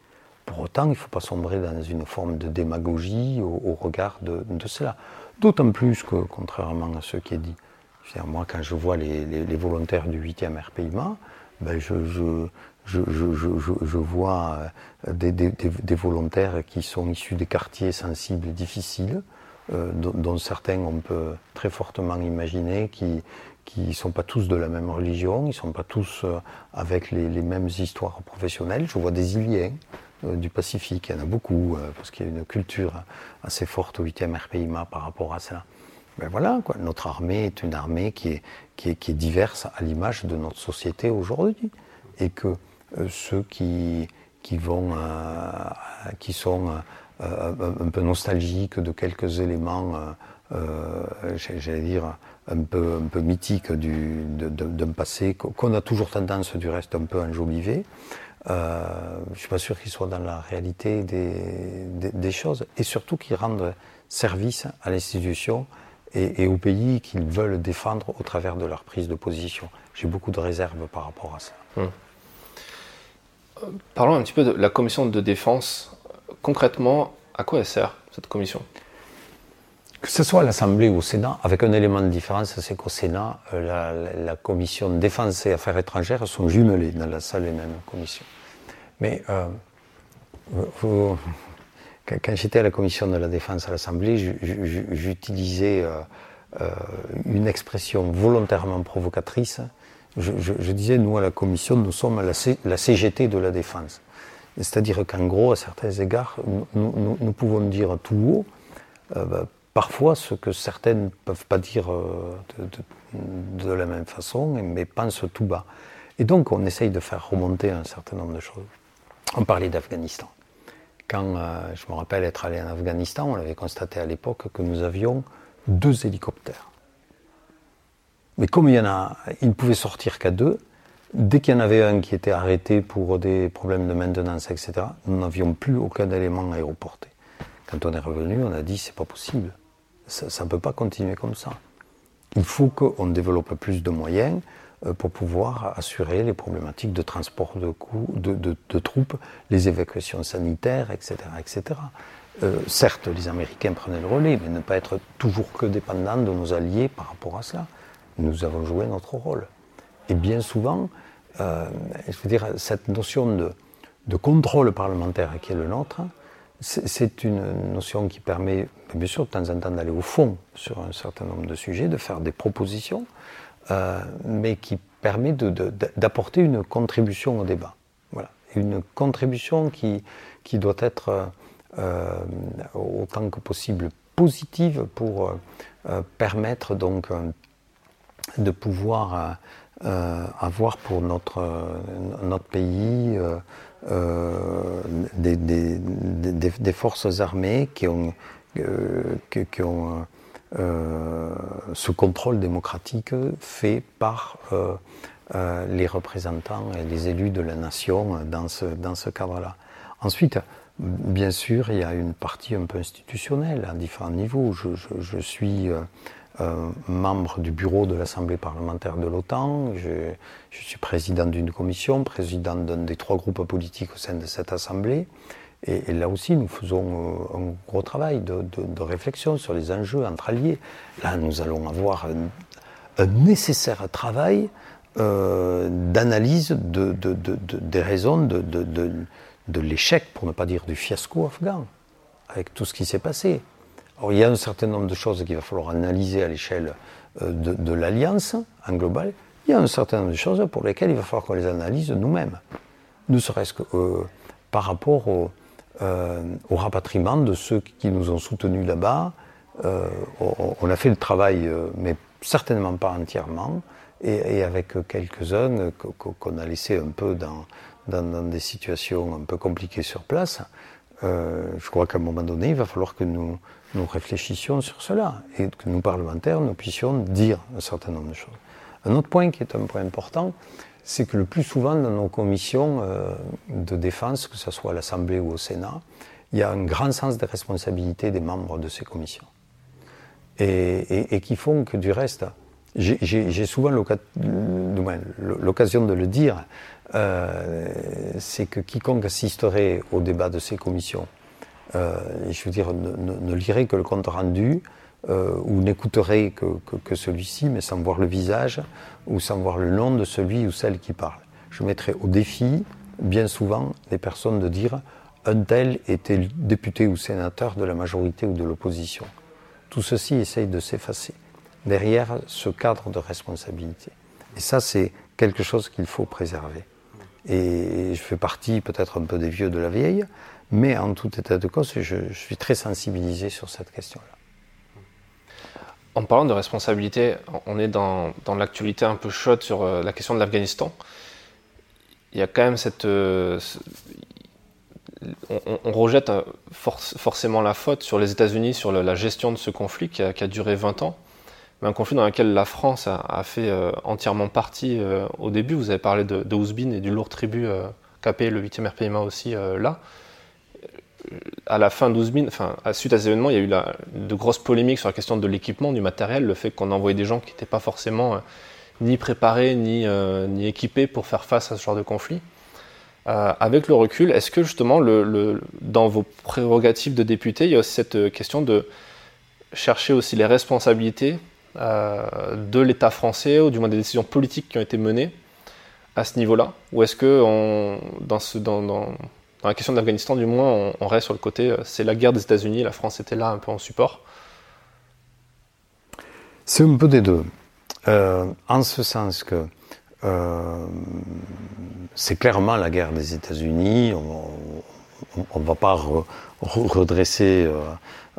Pour autant, il ne faut pas sombrer dans une forme de démagogie au, regard de, cela. D'autant plus que, contrairement à ce qui est dit, moi, quand je vois les, volontaires du 8e RPIMA, ben je, je, vois euh, des, volontaires qui sont issus des quartiers sensibles difficiles, euh, dont, certains on peut très fortement imaginer qui qui sont pas tous de la même religion, ils ne sont pas tous euh, avec les, mêmes histoires professionnelles. Je vois des Iliens du Pacifique, il y en a beaucoup, parce qu'il y a une culture assez forte au 8e RPIMA par rapport à cela. Ben voilà, quoi. notre armée est une armée qui est, qui est, qui est diverse à l'image de notre société aujourd'hui. Et que ceux qui, qui, euh, sont euh, un peu nostalgiques de quelques éléments, j'allais dire, un peu, un peu mythiques d'un passé qu'on a toujours tendance, du reste, un peu enjoliver. Euh, je ne suis pas sûr qu'ils soient dans la réalité des, des, choses et surtout qu'ils rendent service à l'institution et, aux pays qu'ils veulent défendre au travers de leur prise de position. J'ai beaucoup de réserves par rapport à ça. Hum. Parlons un petit peu de la commission de défense. Concrètement, à quoi elle sert cette commission? Que ce soit à l'Assemblée ou au Sénat, avec un élément de différence, c'est qu'au Sénat, euh, la, commission défense et affaires étrangères sont jumelées dans la salle et même commission. Mais euh, quand j'étais à la commission de la défense à l'Assemblée, j'utilisais euh, une expression volontairement provocatrice. Je, disais, nous à la commission, nous sommes la, CGT de la défense. C'est-à-dire qu'en gros, à certains égards, nous, pouvons dire tout haut, bah, parfois ce que certaines ne peuvent pas dire euh, de, la même façon, mais pensent tout bas. Et donc on essaye de faire remonter un certain nombre de choses. On parlait d'Afghanistan. Quand euh, je me rappelle être allé en Afghanistan, on avait constaté à l'époque que nous avions deux hélicoptères. Mais comme il y en a, ils ne pouvaient sortir qu'à deux, dès qu'il y en avait un qui était arrêté pour des problèmes de maintenance, etc., nous n'avions plus aucun élément aéroporté. Quand on est revenu, on a dit c'est pas possible ça ne peut pas continuer comme ça. Il faut qu'on développe plus de moyens euh, pour pouvoir assurer les problématiques de transport de, troupes, les évacuations sanitaires, etc. etc. Euh, certes, les Américains prenaient le relais, mais ne pas être toujours que dépendants de nos alliés par rapport à cela. Nous avons joué notre rôle. Et bien souvent, euh, je veux dire, cette notion de, de contrôle parlementaire qui est le nôtre, c'est une notion qui permet, bien sûr, de temps en temps d'aller au fond sur un certain nombre de sujets, de faire des propositions, euh, mais qui permet d'apporter une contribution au débat. Voilà. Une contribution qui, qui doit être euh, autant que possible positive pour permettre donc de pouvoir avoir pour notre, notre pays euh, des, des, forces armées qui ont, euh, qui, ont euh, ce contrôle démocratique fait par les représentants et les élus de la nation dans ce, dans ce cadre-là. Ensuite, bien sûr, il y a une partie un peu institutionnelle à différents niveaux. Je suis membre du bureau de l'Assemblée parlementaire de l'OTAN. Je, suis président d'une commission, président d'un des trois groupes politiques au sein de cette Assemblée. Et, là aussi, nous faisons euh, un gros travail de, réflexion sur les enjeux entre alliés. Là, nous allons avoir un, nécessaire travail euh, d'analyse de, des raisons de l'échec, pour ne pas dire du fiasco afghan, avec tout ce qui s'est passé il y a un certain nombre de choses qu'il va falloir analyser à l'échelle euh, de, l'Alliance en global. Il y a un certain nombre de choses pour lesquelles il va falloir qu'on les analyse nous-mêmes. Ne serait-ce que euh, par rapport au, euh, au, rapatriement de ceux qui nous ont soutenus là-bas. on a fait le travail, mais certainement pas entièrement, et, avec quelques-uns qu'on a laissé un peu dans, des situations un peu compliquées sur place. je crois qu'à un moment donné, il va falloir que nous, nous réfléchissions sur cela et que nous, parlementaires, nous puissions dire un certain nombre de choses. Un autre point qui est un point important, c'est que le plus souvent dans nos commissions euh, de défense, que ce soit à l'Assemblée ou au Sénat, il y a un grand sens des responsabilités des membres de ces commissions. Et, qui font que du reste, j'ai souvent l'occasion de le dire, euh, c'est que quiconque assisterait au débat de ces commissions je veux dire, ne, lirait que le compte rendu euh, ou n'écouterait que, celui-ci, mais sans voir le visage ou sans voir le nom de celui ou celle qui parle. Je mettrais au défi, bien souvent, les personnes de dire un tel était député ou sénateur de la majorité ou de l'opposition. Tout ceci essaye de s'effacer derrière ce cadre de responsabilité. Et ça, c'est quelque chose qu'il faut préserver. Et je fais partie peut-être un peu des vieux de la vieille, mais en tout état de cause, je, suis très sensibilisé sur cette question-là. En parlant de responsabilité, on est dans, dans l'actualité un peu chaude sur euh, la question de l'Afghanistan. Il y a quand même cette. Euh, on, rejette euh, forcément la faute sur les États-Unis, sur la gestion de ce conflit qui a, duré 20 ans, mais un conflit dans lequel la France a, fait entièrement partie au début. Vous avez parlé de, de et du lourd tribut qu'a payé le 8e RPMA aussi là à la fin 12 000, enfin, suite à ces événements, il y a eu de grosses polémiques sur la question de l'équipement, du matériel, le fait qu'on envoyait des gens qui n'étaient pas forcément ni préparés ni, ni équipés pour faire face à ce genre de conflit. avec le recul, est-ce que justement, dans vos prérogatives de député, il y a aussi cette question de chercher aussi les responsabilités de l'État français, ou du moins des décisions politiques qui ont été menées à ce niveau-là? Ou est-ce que dans, ce, dans, la question de l'Afghanistan, du moins, on, reste sur le côté, euh, c'est la guerre des États-Unis, la France était là un peu en support C'est un peu des deux. Euh, en ce sens que euh, c'est clairement la guerre des États-Unis. On ne va pas redresser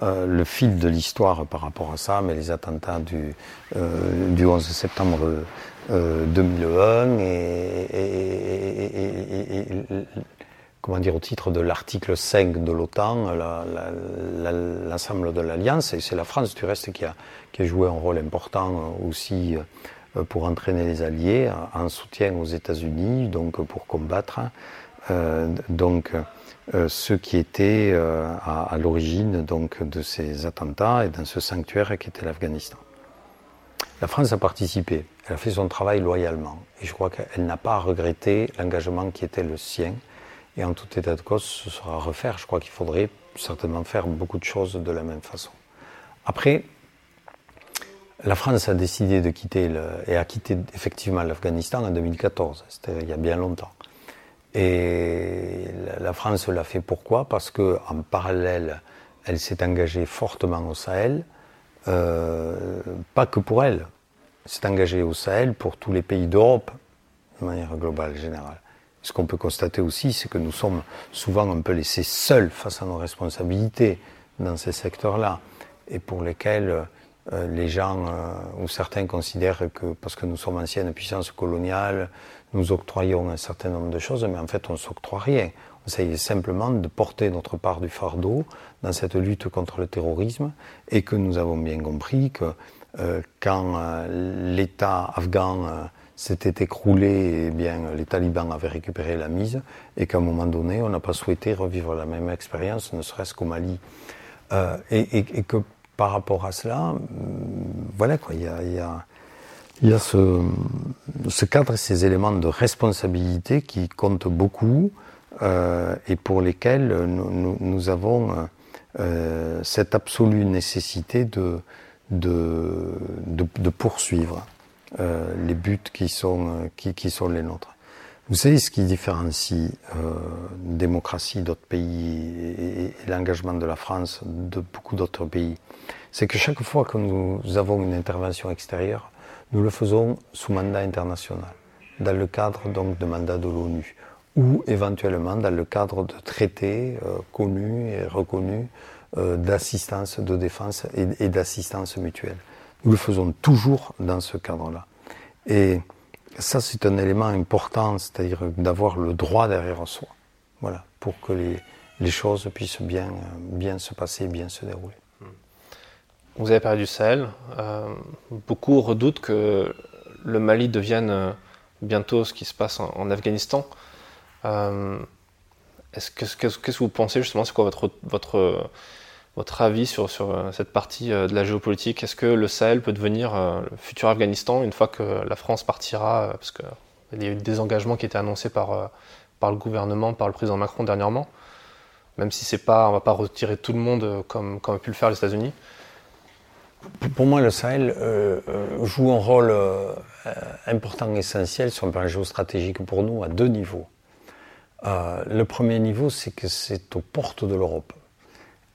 le fil de l'histoire par rapport à ça, mais les attentats du 11 septembre 2001 et, comment dire, au titre de l'article 5 de l'OTAN, l'ensemble de l'Alliance, et c'est la France du reste qui a, joué un rôle important aussi euh, pour entraîner les Alliés en soutien aux États-Unis, donc pour combattre euh, euh, ceux qui étaient à, l'origine de ces attentats et dans ce sanctuaire qui était l'Afghanistan. La France a participé, elle a fait son travail loyalement. Et je crois qu'elle n'a pas regretté l'engagement qui était le sien. Et en tout état de cause, ce sera à refaire. Je crois qu'il faudrait certainement faire beaucoup de choses de la même façon. Après, la France a décidé de quitter et a quitté effectivement l'Afghanistan en 2014. C'était il y a bien longtemps. Et la France l'a fait pourquoi? Parce qu'en parallèle, elle s'est engagée fortement au Sahel. Euh, pas que pour elle, s'est engagée au Sahel pour tous les pays d'Europe, de manière globale, générale. Ce qu'on peut constater aussi, c'est que nous sommes souvent un peu laissés seuls face à nos responsabilités dans ces secteurs-là, et pour lesquels euh, les gens euh, ou certains considèrent que parce que nous sommes anciennes puissances coloniales, nous octroyons un certain nombre de choses, mais en fait on ne s'octroie rien. On essaye simplement de porter notre part du fardeau dans cette lutte contre le terrorisme et que nous avons bien compris que euh, quand l'État afghan s'était écroulé, eh bien, les talibans avaient récupéré la mise et qu'à un moment donné, on n'a pas souhaité revivre la même expérience, ne serait-ce qu'au Mali. Et, que par rapport à cela, mm, voilà quoi, il y a, y a, ce, cadre et ces éléments de responsabilité qui comptent beaucoup euh, et pour lesquels nous, avons euh, cette absolue nécessité de, de, poursuivre euh, les buts qui sont, qui, qui, sont les nôtres. Vous savez ce qui différencie euh, démocratie d'autres pays et, l'engagement de la France de beaucoup d'autres pays C'est que chaque fois que nous avons une intervention extérieure, nous le faisons sous mandat international, dans le cadre donc de mandat de l'ONU ou éventuellement dans le cadre de traités euh, connus et reconnus euh, d'assistance, de défense et, d'assistance mutuelle. Nous le faisons toujours dans ce cadre-là. Et ça, c'est un élément important, c'est-à-dire d'avoir le droit derrière soi. Voilà, pour que les, choses puissent bien, se passer, bien se dérouler. Vous avez parlé du Sahel. Euh, beaucoup redoutent que le Mali devienne bientôt ce qui se passe en, en Afghanistan. Euh, qu'est-ce que vous pensez justement C'est quoi votre, votre, votre avis sur, sur euh, cette partie euh, de la géopolitique? Est-ce que le Sahel peut devenir le futur Afghanistan une fois que la France partira Parce qu'il y a eu des engagements qui étaient annoncés par, par le gouvernement, par le président Macron dernièrement. Même si c'est pas, on ne va pas retirer tout le monde comme, comme a pu le faire les États-Unis. Pour moi, le Sahel joue un rôle important, essentiel sur le plan géostratégique pour nous à deux niveaux. Euh, le premier niveau, c'est que c'est aux portes de l'Europe.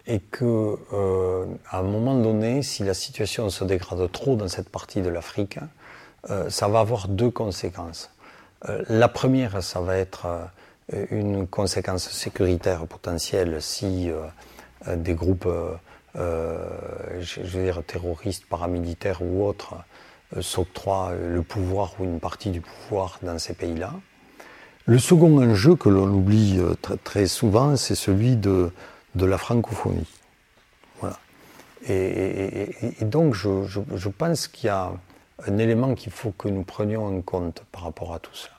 Et que, euh, à un moment donné, si la situation se dégrade trop dans cette partie de l'Afrique, euh, ça va avoir deux conséquences. la première, ça va être une conséquence sécuritaire potentielle si des groupes, je veux dire, terroristes, paramilitaires ou autres, s'octroient le pouvoir ou une partie du pouvoir dans ces pays-là. Le second enjeu que l'on oublie euh, très, souvent, c'est celui de, de, la francophonie. Voilà. Et, donc, je, pense qu'il y a un élément qu'il faut que nous prenions en compte par rapport à tout cela.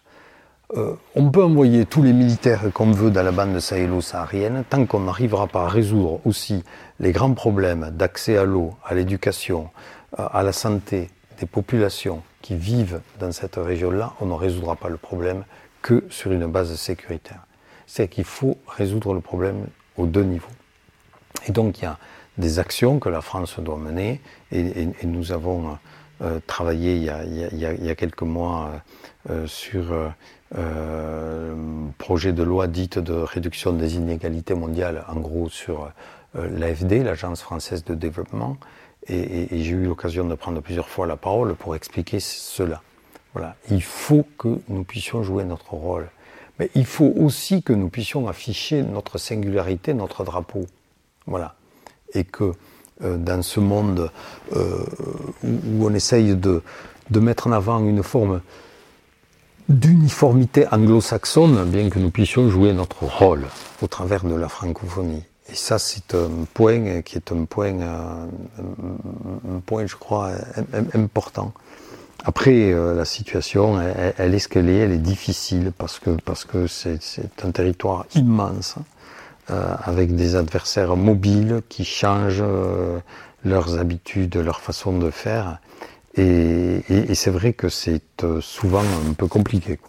euh, on peut envoyer tous les militaires qu'on veut dans la bande sahélo-saharienne tant qu'on n'arrivera pas à résoudre aussi les grands problèmes d'accès à l'eau, à l'éducation, à la santé des populations qui vivent dans cette région-là, on ne résoudra pas le problème que sur une base sécuritaire. C'est qu'il faut résoudre le problème aux deux niveaux. Et donc il y a des actions que la France doit mener et, nous avons euh, travaillé il y, a, quelques mois sur euh, projet de loi dite de réduction des inégalités mondiales, en gros sur euh, l'AFD, l'Agence française de développement, et, j'ai eu l'occasion de prendre plusieurs fois la parole pour expliquer cela. Voilà. Il faut que nous puissions jouer notre rôle. Mais il faut aussi que nous puissions afficher notre singularité, notre drapeau. Voilà. Et que euh, dans ce monde où, on essaye de, de, mettre en avant une forme d'uniformité anglo-saxonne, bien que nous puissions jouer notre rôle au travers de la francophonie. Et ça, c'est un point qui est un point, euh, un point je crois, important. Après, euh, la situation, elle, est ce qu'elle est, elle est difficile parce que parce que c'est un territoire immense, euh, avec des adversaires mobiles qui changent leurs habitudes, leur façon de faire. Et, c'est vrai que c'est euh, souvent un peu compliqué.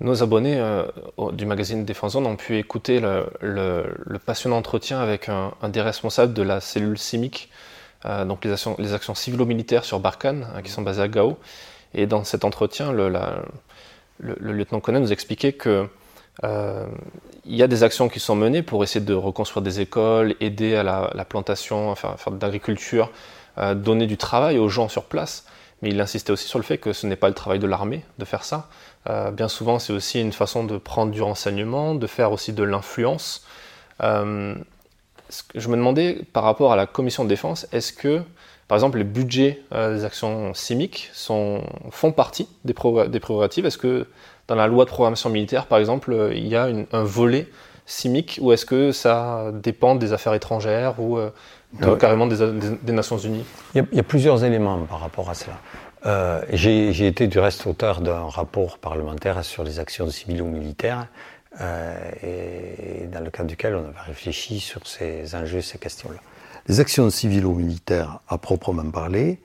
Nos abonnés euh, du magazine Défense ont pu écouter le, passionnant entretien avec un, des responsables de la cellule CIMIC, euh, donc les actions, les actions civilo-militaires sur Barkhane, qui sont basées à Gao. Et dans cet entretien, le, lieutenant Conan nous expliquait que il y a des actions qui sont menées pour essayer de reconstruire des écoles, aider à la, plantation, faire, faire de l'agriculture, donner du travail aux gens sur place. Mais il insistait aussi sur le fait que ce n'est pas le travail de l'armée de faire ça. Euh, bien souvent, c'est aussi une façon de prendre du renseignement, de faire aussi de l'influence. Euh, je me demandais par rapport à la commission de défense, est-ce que, par exemple, les budgets euh, des actions CIMIC sont, font partie des, des prérogatives? Est-ce que dans la loi de programmation militaire, par exemple, il y a un volet CIMIC ou est-ce que ça dépend des affaires étrangères ou carrément des, Nations Unies? Il y, a, plusieurs éléments par rapport à cela. Euh, j'ai été du reste auteur d'un rapport parlementaire sur les actions civiles ou militaires, euh, et dans le cadre duquel on avait réfléchi sur ces enjeux, ces questions-là. Les actions civiles ou militaires, à proprement parler,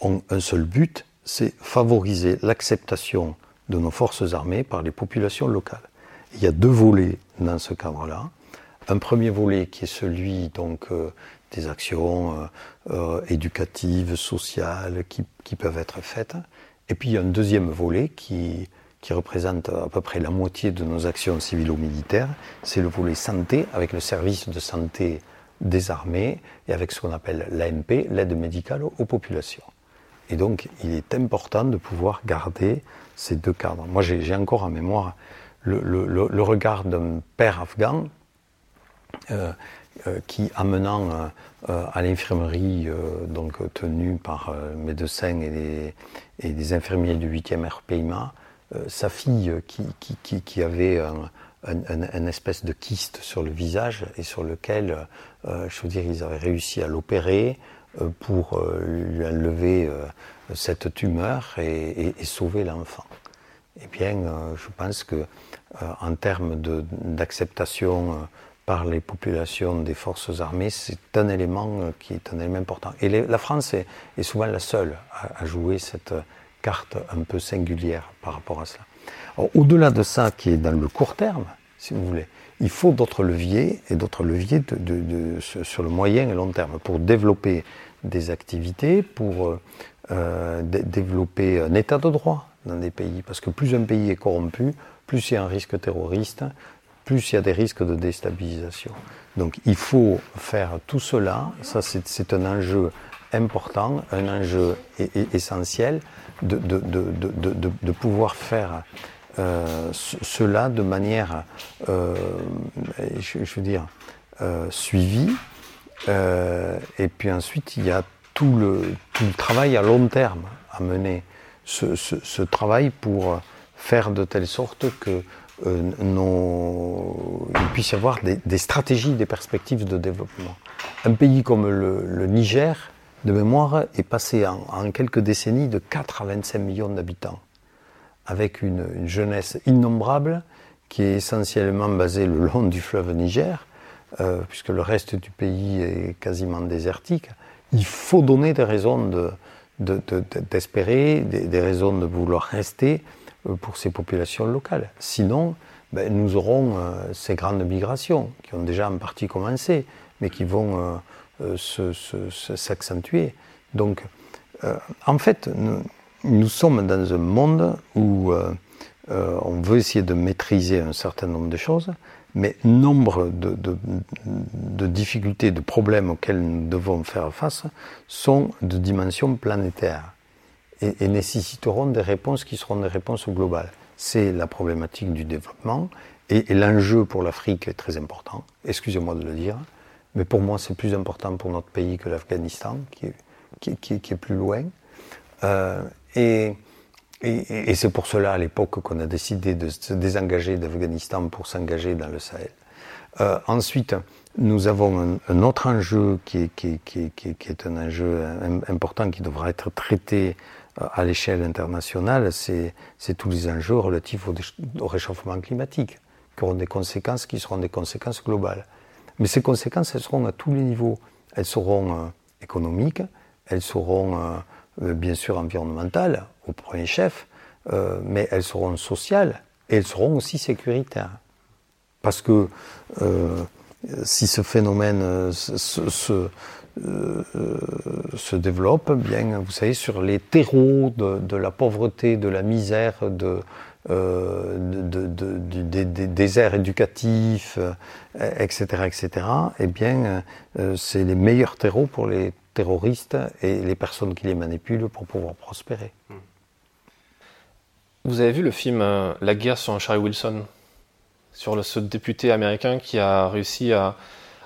ont un seul but, c'est favoriser l'acceptation de nos forces armées par les populations locales. Il y a deux volets dans ce cadre-là. Un premier volet qui est celui donc euh, des actions euh, euh, éducatives, sociales qui, peuvent être faites. Et puis il y a un deuxième volet qui, qui représente à peu près la moitié de nos actions civilo-militaires, c'est le volet santé avec le service de santé des armées et avec ce qu'on appelle l'AMP, l'aide médicale aux populations. Et donc il est important de pouvoir garder ces deux cadres. Moi j'ai encore en mémoire le, regard d'un père afghan euh, euh, qui, amenant euh, à l'infirmerie, donc tenue par médecins et des, et infirmiers du 8e RPIMA, sa fille qui, qui, avait un, espèce de kyste sur le visage et sur lequel, je veux dire, ils avaient réussi à l'opérer pour lui enlever cette tumeur et, sauver l'enfant. Eh bien, je pense que en termes d'acceptation par les populations des forces armées, c'est un élément euh, qui est un élément important. Et la France est, souvent la seule à, jouer cette carte un peu singulière par rapport à cela. Au-delà de ça, qui est dans le court terme, si vous voulez, il faut d'autres leviers et d'autres leviers sur le moyen et long terme pour développer des activités, pour euh, euh, développer un état de droit dans des pays. Parce que plus un pays est corrompu, plus il y a un risque terroriste, plus il y a des risques de déstabilisation. Donc il faut faire tout cela, ça c'est un enjeu important, un enjeu essentiel de, de, de, de pouvoir faire euh, cela de manière, euh, je, veux dire, euh, suivie. Euh, et puis ensuite, il y a tout le, tout le travail à long terme à mener. Ce, ce, travail pour faire de telle sorte que euh, il puisse y avoir des, stratégies, des perspectives de développement. Un pays comme le, Niger, de mémoire, est passé en, quelques décennies de 4 à 25 millions d'habitants. avec une, jeunesse innombrable qui est essentiellement basée le long du fleuve Niger, euh, puisque le reste du pays est quasiment désertique. Il faut donner des raisons d'espérer, de, des, raisons de vouloir rester euh, pour ces populations locales. Sinon, ben, nous aurons euh, ces grandes migrations qui ont déjà en partie commencé, mais qui vont s'accentuer. Donc, en fait, nous sommes dans un monde où euh, euh, on veut essayer de maîtriser un certain nombre de choses, mais nombre de, difficultés, de problèmes auxquels nous devons faire face sont de dimension planétaire et, nécessiteront des réponses qui seront des réponses globales. C'est la problématique du développement et, l'enjeu pour l'Afrique est très important, excusez-moi de le dire, mais pour moi c'est plus important pour notre pays que l'Afghanistan, qui, est plus loin. Euh, et, c'est pour cela, à l'époque, qu'on a décidé de se désengager d'Afghanistan pour s'engager dans le Sahel. Euh, ensuite, nous avons un, autre enjeu qui est, un enjeu important qui devra être traité euh, à l'échelle internationale, c'est tous les enjeux relatifs au, au, réchauffement climatique, qui auront des conséquences qui seront des conséquences globales. Mais ces conséquences, elles seront à tous les niveaux. Elles seront euh, économiques, elles seront euh, euh, bien sûr environnementales au premier chef, mais elles seront sociales et elles seront aussi sécuritaires. Parce que si ce phénomène se, développe, bien, vous savez, sur les terreaux de, la pauvreté, de la misère, de, des déserts éducatifs, etc., etc., eh bien, c'est les meilleurs terreaux pour les terroristes et les personnes qui les manipulent pour pouvoir prospérer. Vous avez vu le film euh, La guerre sur Charlie Wilson? Sur ce député américain qui a réussi à,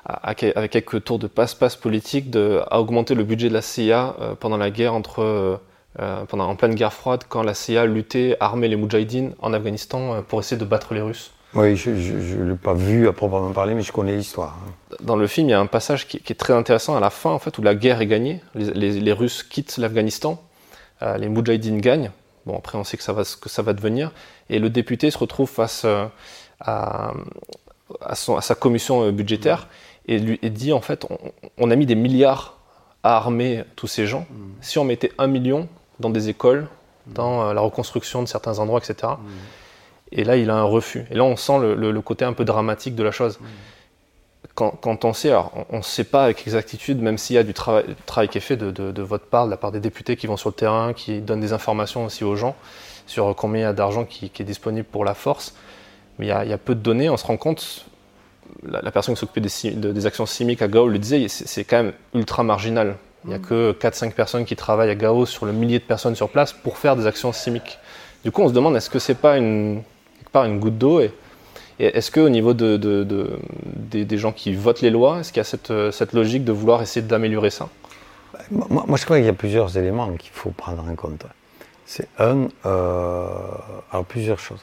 avec quelques tours de passe-passe politique, à augmenter le budget de la CIA euh, pendant la guerre entre. Euh, pendant, en pleine guerre froide, quand la CIA luttait, armait les Moudjahidines en Afghanistan pour essayer de battre les Russes. Oui, je ne l'ai pas vu à proprement parler, mais je connais l'histoire. Dans le film, il y a un passage qui, est très intéressant à la fin, en fait, où la guerre est gagnée. Les, Russes quittent l'Afghanistan, euh, les Moudjahidines gagnent. Bon, après, on sait que ça va, que ça va devenir. Et le député se retrouve face euh, à, à, sa commission euh, budgétaire et lui dit, en fait, on, a mis des milliards à armer tous ces gens. Mm. Si on mettait un million dans des écoles, dans la reconstruction de certains endroits, etc., et là, il a un refus. Et là, on sent le, côté un peu dramatique de la chose. Quand, on sait, alors on ne sait pas avec exactitude, même s'il y a du, travail, qui est fait de, votre part, de la part des députés qui vont sur le terrain, qui donnent des informations aussi aux gens sur combien il y a d'argent qui, est disponible pour la force. Mais il y, a, peu de données, on se rend compte, la, personne qui s'occupait des, des, actions chimiques à Gao le disait, c'est quand même ultra marginal. Il n'y a que 4-5 personnes qui travaillent à Gao sur le millier de personnes sur place pour faire des actions chimiques. Du coup, on se demande, est-ce que c'est pas une, part une goutte d'eau. Et, est-ce qu'au niveau de, des, gens qui votent les lois, est-ce qu'il y a cette, logique de vouloir essayer d'améliorer ça? Moi, je crois qu'il y a plusieurs éléments qu'il faut prendre en compte. C'est un, euh, alors plusieurs choses.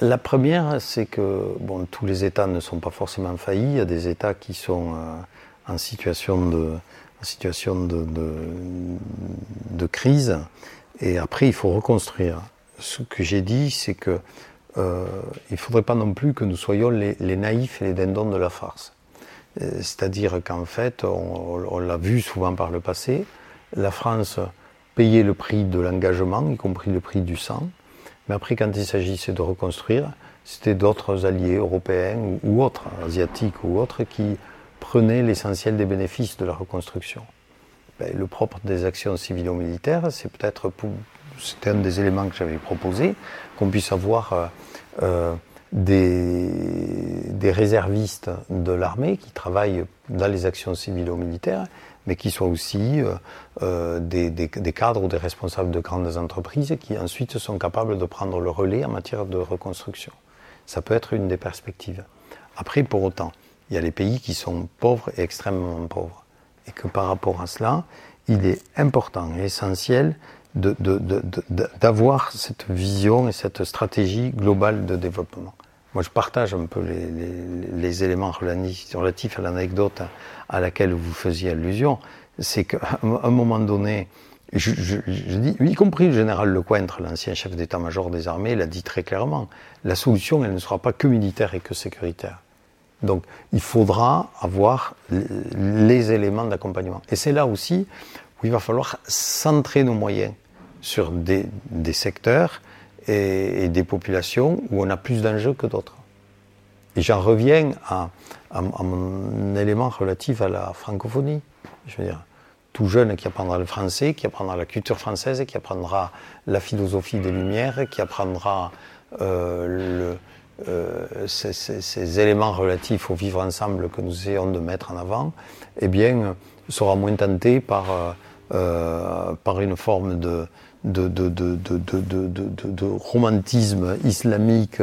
La première, c'est que bon, tous les États ne sont pas forcément faillis. Il y a des États qui sont euh, en situation de, crise. Et après, il faut reconstruire. Ce que j'ai dit, c'est que euh, il ne faudrait pas non plus que nous soyons les, naïfs et les dindons de la farce. Euh, c'est-à-dire qu'en fait, on, l'a vu souvent par le passé, la France payait le prix de l'engagement, y compris le prix du sang, mais après, quand il s'agissait de reconstruire, c'était d'autres alliés européens ou, autres, asiatiques ou autres, qui prenaient l'essentiel des bénéfices de la reconstruction. Ben, le propre des actions civilo-militaires, c'est peut-être c'était un des éléments que j'avais proposé, qu'on puisse avoir euh, euh, des, des, réservistes de l'armée qui travaillent dans les actions civilo-militaires, mais qui soient aussi euh, des, des, des, cadres ou des responsables de grandes entreprises qui ensuite sont capables de prendre le relais en matière de reconstruction. Ça peut être une des perspectives. Après, pour autant, il y a les pays qui sont pauvres et extrêmement pauvres. Et que par rapport à cela, il est important et essentiel d'avoir cette vision et cette stratégie globale de développement. Moi, je partage un peu les, éléments relatifs à l'anecdote à laquelle vous faisiez allusion. C'est qu'à un moment donné, y compris le général Lecointre, l'ancien chef d'état-major des armées, l'a dit très clairement, la solution, elle ne sera pas que militaire et que sécuritaire. Donc il faudra avoir les éléments d'accompagnement. Et c'est là aussi où il va falloir centrer nos moyens sur des, secteurs et, des populations où on a plus d'enjeux que d'autres. Et j'en reviens à, à, mon élément relatif à la francophonie. Je veux dire, tout jeune qui apprendra le français, qui apprendra la culture française, qui apprendra la philosophie des Lumières, qui apprendra euh, euh, ces, éléments relatifs au vivre ensemble que nous essayons de mettre en avant, eh bien, sera moins tenté par, euh, par une forme de, de, de romantisme islamique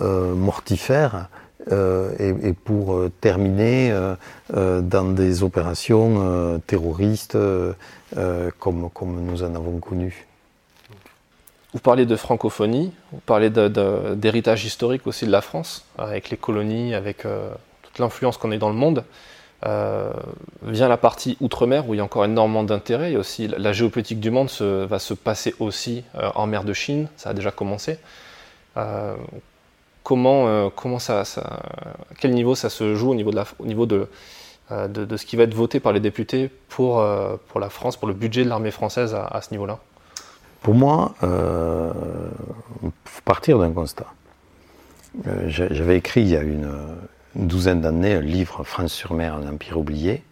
mortifère euh, et, pour euh, terminer euh, dans des opérations terroristes comme, comme nous en avons connu. Vous parlez de francophonie, vous parlez d'héritage historique aussi de la France, avec les colonies, avec toute l'influence qu'on est dans le monde. Vient la partie outre-mer où il y a encore énormément d'intérêt. Et aussi la géopolitique du monde va se passer aussi en mer de Chine. Ça a déjà commencé comment, euh, comment ça, à quel niveau ça se joue au niveau, de, au niveau de, euh, ce qui va être voté par les députés pour, euh, pour la France, pour le budget de l'armée française à, ce niveau-là? Pour moi, il faut partir d'un constat. J'avais écrit il y a une, douzaine d'années un livre France sur mer, un empire oublié,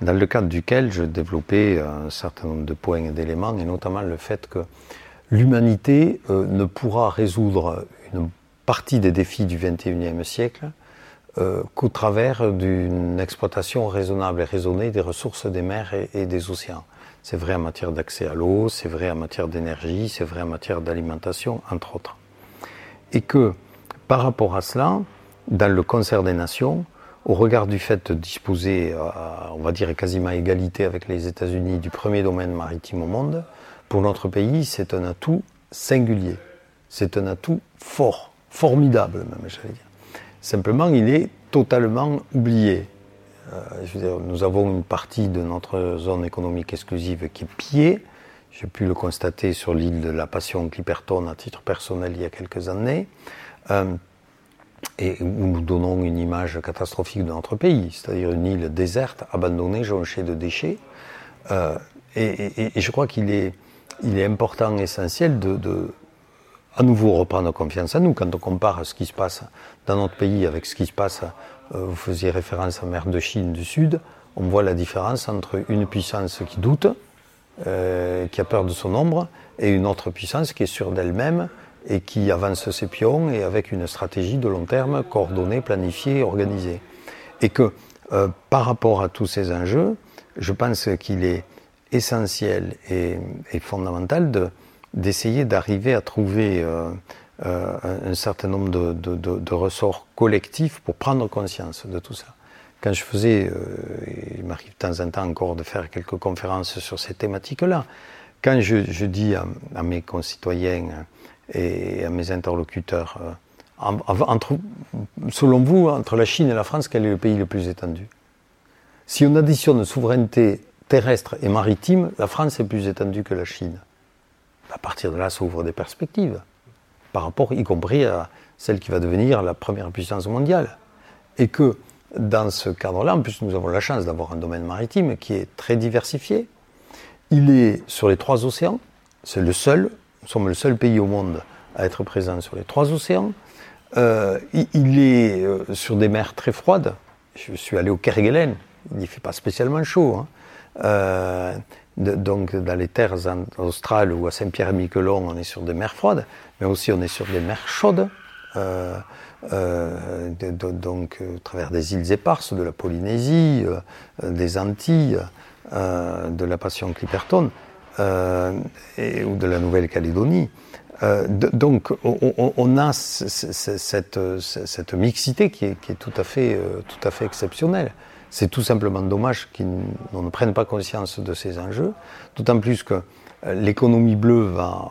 dans le cadre duquel je développais un certain nombre de points et d'éléments, et notamment le fait que l'humanité ne pourra résoudre une partie des défis du XXIe siècle euh, qu'au travers d'une exploitation raisonnable et raisonnée des ressources des mers et, des océans. C'est vrai en matière d'accès à l'eau, c'est vrai en matière d'énergie, c'est vrai en matière d'alimentation, entre autres. Et que par rapport à cela, dans le concert des nations, au regard du fait de disposer, on va dire, quasiment à égalité avec les États-Unis du premier domaine maritime au monde, pour notre pays, c'est un atout singulier. C'est un atout fort formidable même, j'allais dire. Simplement, il est totalement oublié. Euh, nous avons une partie de notre zone économique exclusive qui est pillée. J'ai pu le constater sur l'île de la Passion Clipperton à titre personnel il y a quelques années. Euh, et où nous donnons une image catastrophique de notre pays, c'est-à-dire une île déserte, abandonnée, jonchée de déchets. Euh, et, je crois qu'il est, important, essentiel de, à nouveau reprendre confiance en nous quand on compare ce qui se passe dans notre pays avec ce qui se passe, euh, vous faisiez référence à mer de Chine du Sud, on voit la différence entre une puissance qui doute, euh, qui a peur de son ombre, et une autre puissance qui est sûre d'elle-même et qui avance ses pions et avec une stratégie de long terme coordonnée, planifiée, organisée. Et que euh, par rapport à tous ces enjeux, je pense qu'il est essentiel et, fondamental de, d'essayer d'arriver à trouver euh, euh, un certain nombre de, ressorts collectifs pour prendre conscience de tout ça. Quand je faisais, il m'arrive de temps en temps encore de faire quelques conférences sur ces thématiques-là, quand je, dis à, mes concitoyens et à mes interlocuteurs, entre, selon vous, entre la Chine et la France, quel est le pays le plus étendu? Si on additionne souveraineté terrestre et maritime, la France est plus étendue que la Chine à partir de là s'ouvrent des perspectives, par rapport y compris à celle qui va devenir la première puissance mondiale. Et que dans ce cadre-là, en plus nous avons la chance d'avoir un domaine maritime qui est très diversifié. Il est sur les trois océans, c'est le seul, nous sommes le seul pays au monde à être présent sur les trois océans. Euh, il est euh, sur des mers très froides. Je suis allé au Kerguelen, il n'y fait pas spécialement chaud. Hein. Euh, donc dans les terres australes ou à Saint-Pierre-et-Miquelon, on est sur des mers froides, mais aussi on est sur des mers chaudes. Donc au travers des îles éparses, de la Polynésie, des Antilles, de la Passion Clipperton et, ou de la Nouvelle-Calédonie. donc on, a cette, mixité qui est, est, tout à fait, exceptionnelle. C'est tout simplement dommage qu'on ne prenne pas conscience de ces enjeux, d'autant plus que euh, l'économie bleue va,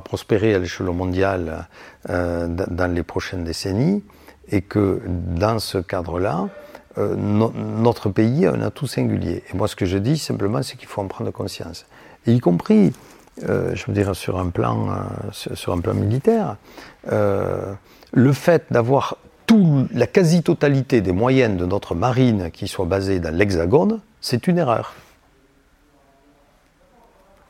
prospérer à l'échelon mondial euh, dans les prochaines décennies et que dans ce cadre-là, euh, notre pays a un atout singulier. Et moi, ce que je dis simplement, c'est qu'il faut en prendre conscience. Y compris, je veux dire, sur un plan, sur un plan militaire, le fait d'avoir la quasi-totalité des moyens de notre marine qui soient basés dans l'Hexagone, c'est une erreur.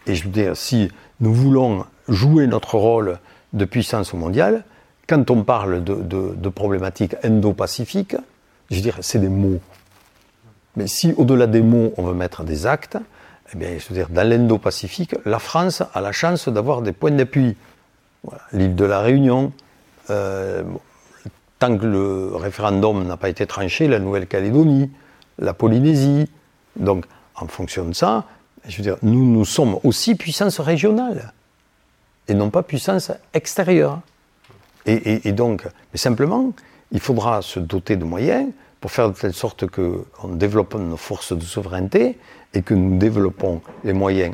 Et je veux dire, si nous voulons jouer notre rôle de puissance mondiale, quand on parle de, problématiques indo-pacifiques, je veux dire, c'est des mots. Mais si au-delà des mots, on veut mettre des actes, eh bien, je veux dire, dans l'Indo-Pacifique, la France a la chance d'avoir des points d'appui. L'île de la Réunion, euh, tant que le référendum n'a pas été tranché, la Nouvelle-Calédonie, la Polynésie. Donc, en fonction de ça, nous, nous sommes aussi puissance régionale et non pas puissance extérieure. Et, donc, mais simplement, il faudra se doter de moyens pour faire de telle sorte qu'on développe nos forces de souveraineté et que nous développons les moyens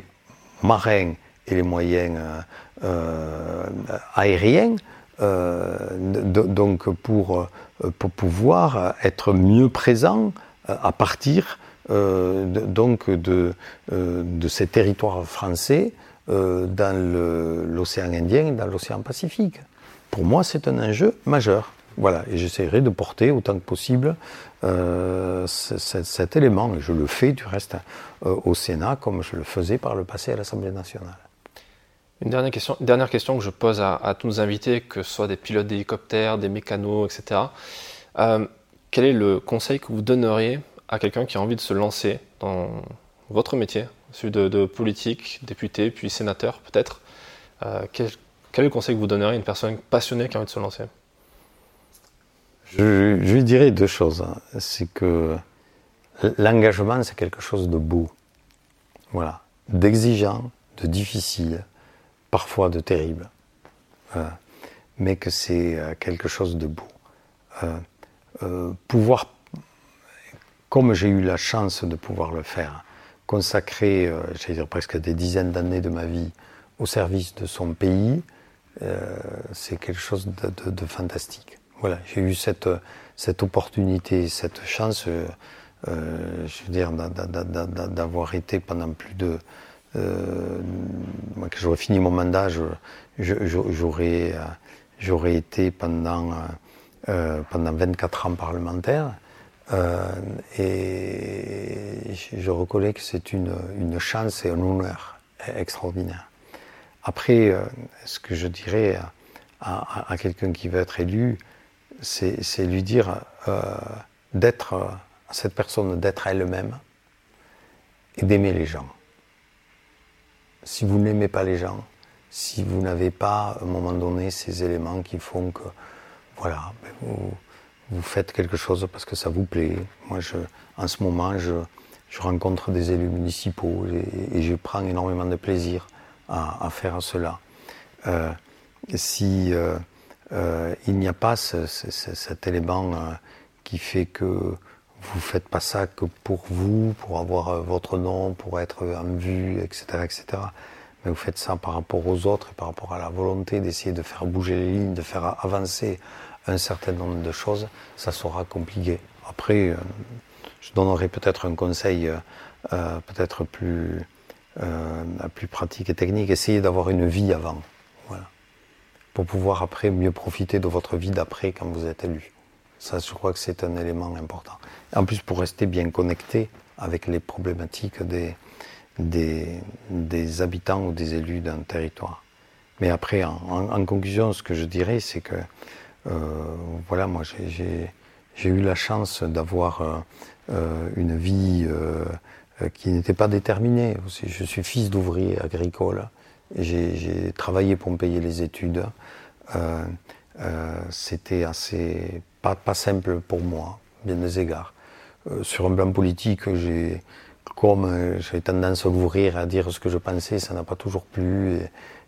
marins et les moyens euh, euh, aériens euh, donc pour, pour pouvoir être mieux présent à partir donc de, de ces territoires français dans l'océan Indien et dans l'océan Pacifique. Pour moi, c'est un enjeu majeur. Voilà, et j'essaierai de porter autant que possible cet élément, je le fais du reste au Sénat comme je le faisais par le passé à l'Assemblée nationale. Une dernière question, dernière question que je pose à, tous nos invités, que ce soit des pilotes d'hélicoptères, des mécanos, etc. quel est le conseil que vous donneriez à quelqu'un qui a envie de se lancer dans votre métier, celui de, politique, député, puis sénateur peut-être, euh, quel, est le conseil que vous donneriez à une personne passionnée qui a envie de se lancer? Je, lui dirais deux choses. Hein. C'est que l'engagement, c'est quelque chose de beau. Voilà. D'exigeant, de difficile, parfois de terrible. Euh, mais que c'est euh, quelque chose de beau. pouvoir comme j'ai eu la chance de pouvoir le faire, consacrer, euh, j'allais dire presque des dizaines d'années de ma vie au service de son pays, euh, c'est quelque chose de, fantastique. Voilà, j'ai eu cette, cette opportunité, cette chance, euh, je veux dire, d'avoir été pendant plus de. moi, que j'aurais fini mon mandat, j'aurais, j'aurais été pendant, pendant 24 ans parlementaire. Euh, et je reconnais que c'est une, une, chance et un honneur extraordinaire. Après, euh, ce que je dirais à, à, quelqu'un qui veut être élu, c'est lui dire euh, d'être à cette personne d'être elle-même et d'aimer les gens. Si vous n'aimez pas les gens, si vous n'avez pas à un moment donné ces éléments qui font que, voilà, ben vous, faites quelque chose parce que ça vous plaît. Moi, je, en ce moment, je, je rencontre des élus municipaux et, je prends énormément de plaisir à, faire cela. Euh, si euh, euh, il n'y a pas ce, cet élément euh, qui fait que vous faites pas ça que pour vous, pour avoir euh, votre nom, pour être en vue, etc., etc. Mais vous faites ça par rapport aux autres et par rapport à la volonté d'essayer de faire bouger les lignes, de faire avancer un certain nombre de choses, ça sera compliqué. Après, je donnerai peut-être un conseil peut-être plus pratique et technique. Essayez d'avoir une vie avant. Pour pouvoir après mieux profiter de votre vie d'après quand vous êtes élu. Ça, je crois que c'est un élément important. En plus, pour rester bien connecté avec les problématiques des, des, habitants ou des élus d'un territoire. Mais après, en, en, conclusion, ce que je dirais, c'est que euh, voilà, moi j'ai eu la chance d'avoir euh, euh, une vie qui n'était pas déterminée. Je suis fils d'ouvrier agricole. J'ai travaillé pour me payer les études. C'était assez pas, pas, simple pour moi, bien des égards. sur un plan politique, j'ai comme j'ai tendance à ouvrir, à dire ce que je pensais, ça n'a pas toujours plu.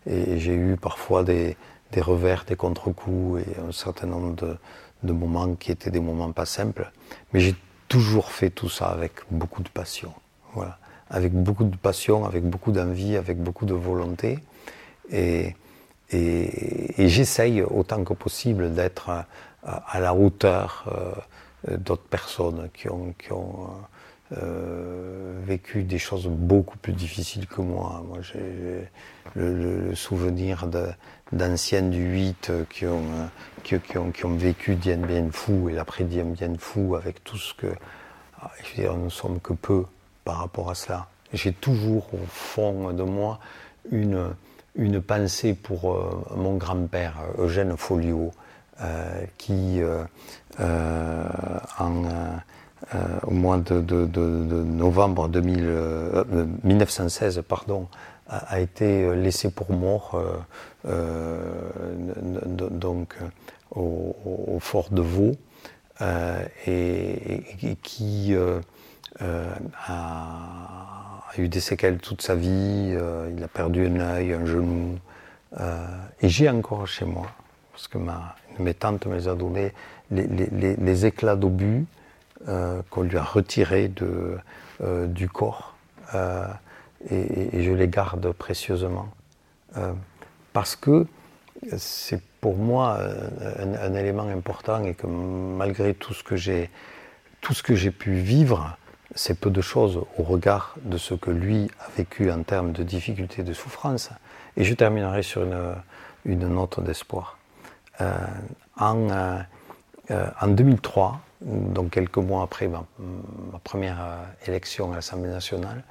et j'ai eu parfois des, des revers, des contre-coups et un certain nombre de, moments qui étaient des moments pas simples. Mais j'ai toujours fait tout ça avec beaucoup de passion. Voilà. Avec beaucoup de passion, avec beaucoup d'envie, avec beaucoup de volonté. Et, et, j'essaye autant que possible d'être à, la hauteur euh, d'autres personnes qui ont, ont, vécu des choses beaucoup plus difficiles que moi. Moi, j'ai le, souvenir d'anciennes du 8 qui ont, qui, ont, qui ont vécu Dien Bien Phu et l'après Dien Bien Phu avec tout ce que. Ah, je veux dire, nous ne sommes que peu par rapport à cela. J'ai toujours au fond de moi une, une pensée pour euh, mon grand-père, Eugène Folio, euh, qui, euh, au mois de, novembre 1916, pardon, a, été laissé pour mort donc, au, fort de Vaux et, qui a a eu des séquelles toute sa vie, euh, il a perdu un œil, un genou. Euh, et j'ai encore chez moi, parce que ma, mes tantes me les a donnés, les, éclats d'obus euh, qu'on lui a retirés de, du corps. Et, je les garde précieusement. parce que c'est pour moi un, un, élément important et que malgré tout ce que j'ai tout ce que j'ai pu vivre, c'est peu de choses au regard de ce que lui a vécu en termes de difficultés, de souffrance. Et je terminerai sur une, note d'espoir. Euh, en, 2003, euh, euh, donc quelques mois après ma, première élection à l'Assemblée nationale,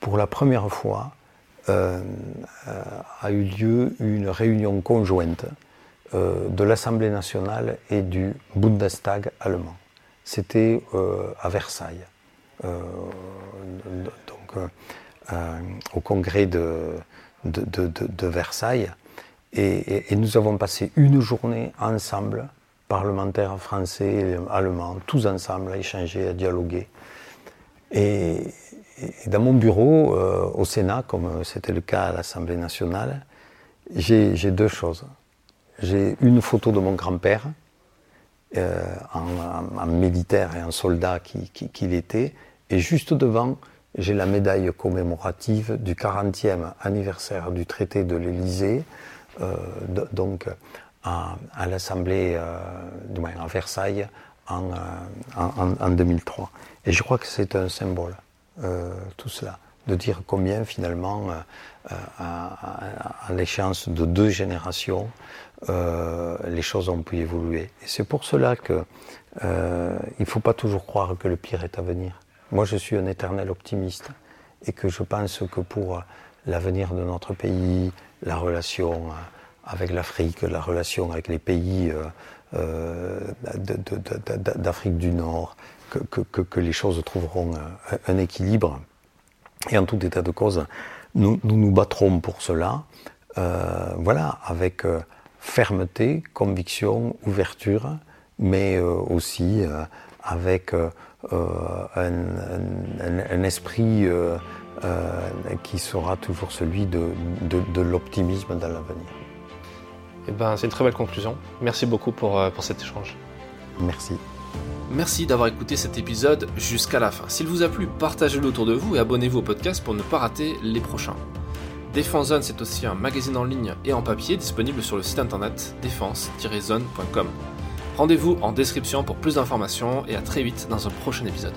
pour la première fois a eu lieu une réunion conjointe de l'Assemblée nationale et du Bundestag allemand. C'était à Versailles. Euh, donc, euh, euh, au congrès de, Versailles. Et, nous avons passé une journée ensemble, parlementaires français, allemands, tous ensemble, à échanger, à dialoguer. Et, dans mon bureau, au Sénat, comme c'était le cas à l'Assemblée nationale, j'ai deux choses. J'ai une photo de mon grand-père, euh, en, militaire et en soldat qu'il était. Et juste devant, j'ai la médaille commémorative du 40e anniversaire du traité de l'Élysée, euh, donc à, l'Assemblée, euh, à Versailles, en, en, 2003. Et je crois que c'est un symbole, tout cela, de dire combien finalement, à l'échéance de deux générations, euh, les choses ont pu évoluer. Et c'est pour cela qu'il euh, ne faut pas toujours croire que le pire est à venir. Moi, je suis un éternel optimiste et que je pense que pour l'avenir de notre pays, la relation euh, avec l'Afrique, la relation avec les pays d'Afrique du Nord, que, les choses trouveront un équilibre. Et en tout état de cause, nous nous, battrons pour cela, voilà, avec fermeté, conviction, ouverture, mais euh, aussi euh, avec euh, un, esprit qui sera toujours celui de, l'optimisme dans l'avenir. Eh ben, c'est une très belle conclusion. Merci beaucoup pour, pour cet échange. Merci. Merci d'avoir écouté cet épisode jusqu'à la fin. S'il vous a plu, partagez-le autour de vous et abonnez-vous au podcast pour ne pas rater les prochains. Défense Zone, c'est aussi un magazine en ligne et en papier disponible sur le site internet défense-zone.com. Rendez-vous en description pour plus d'informations et à très vite dans un prochain épisode.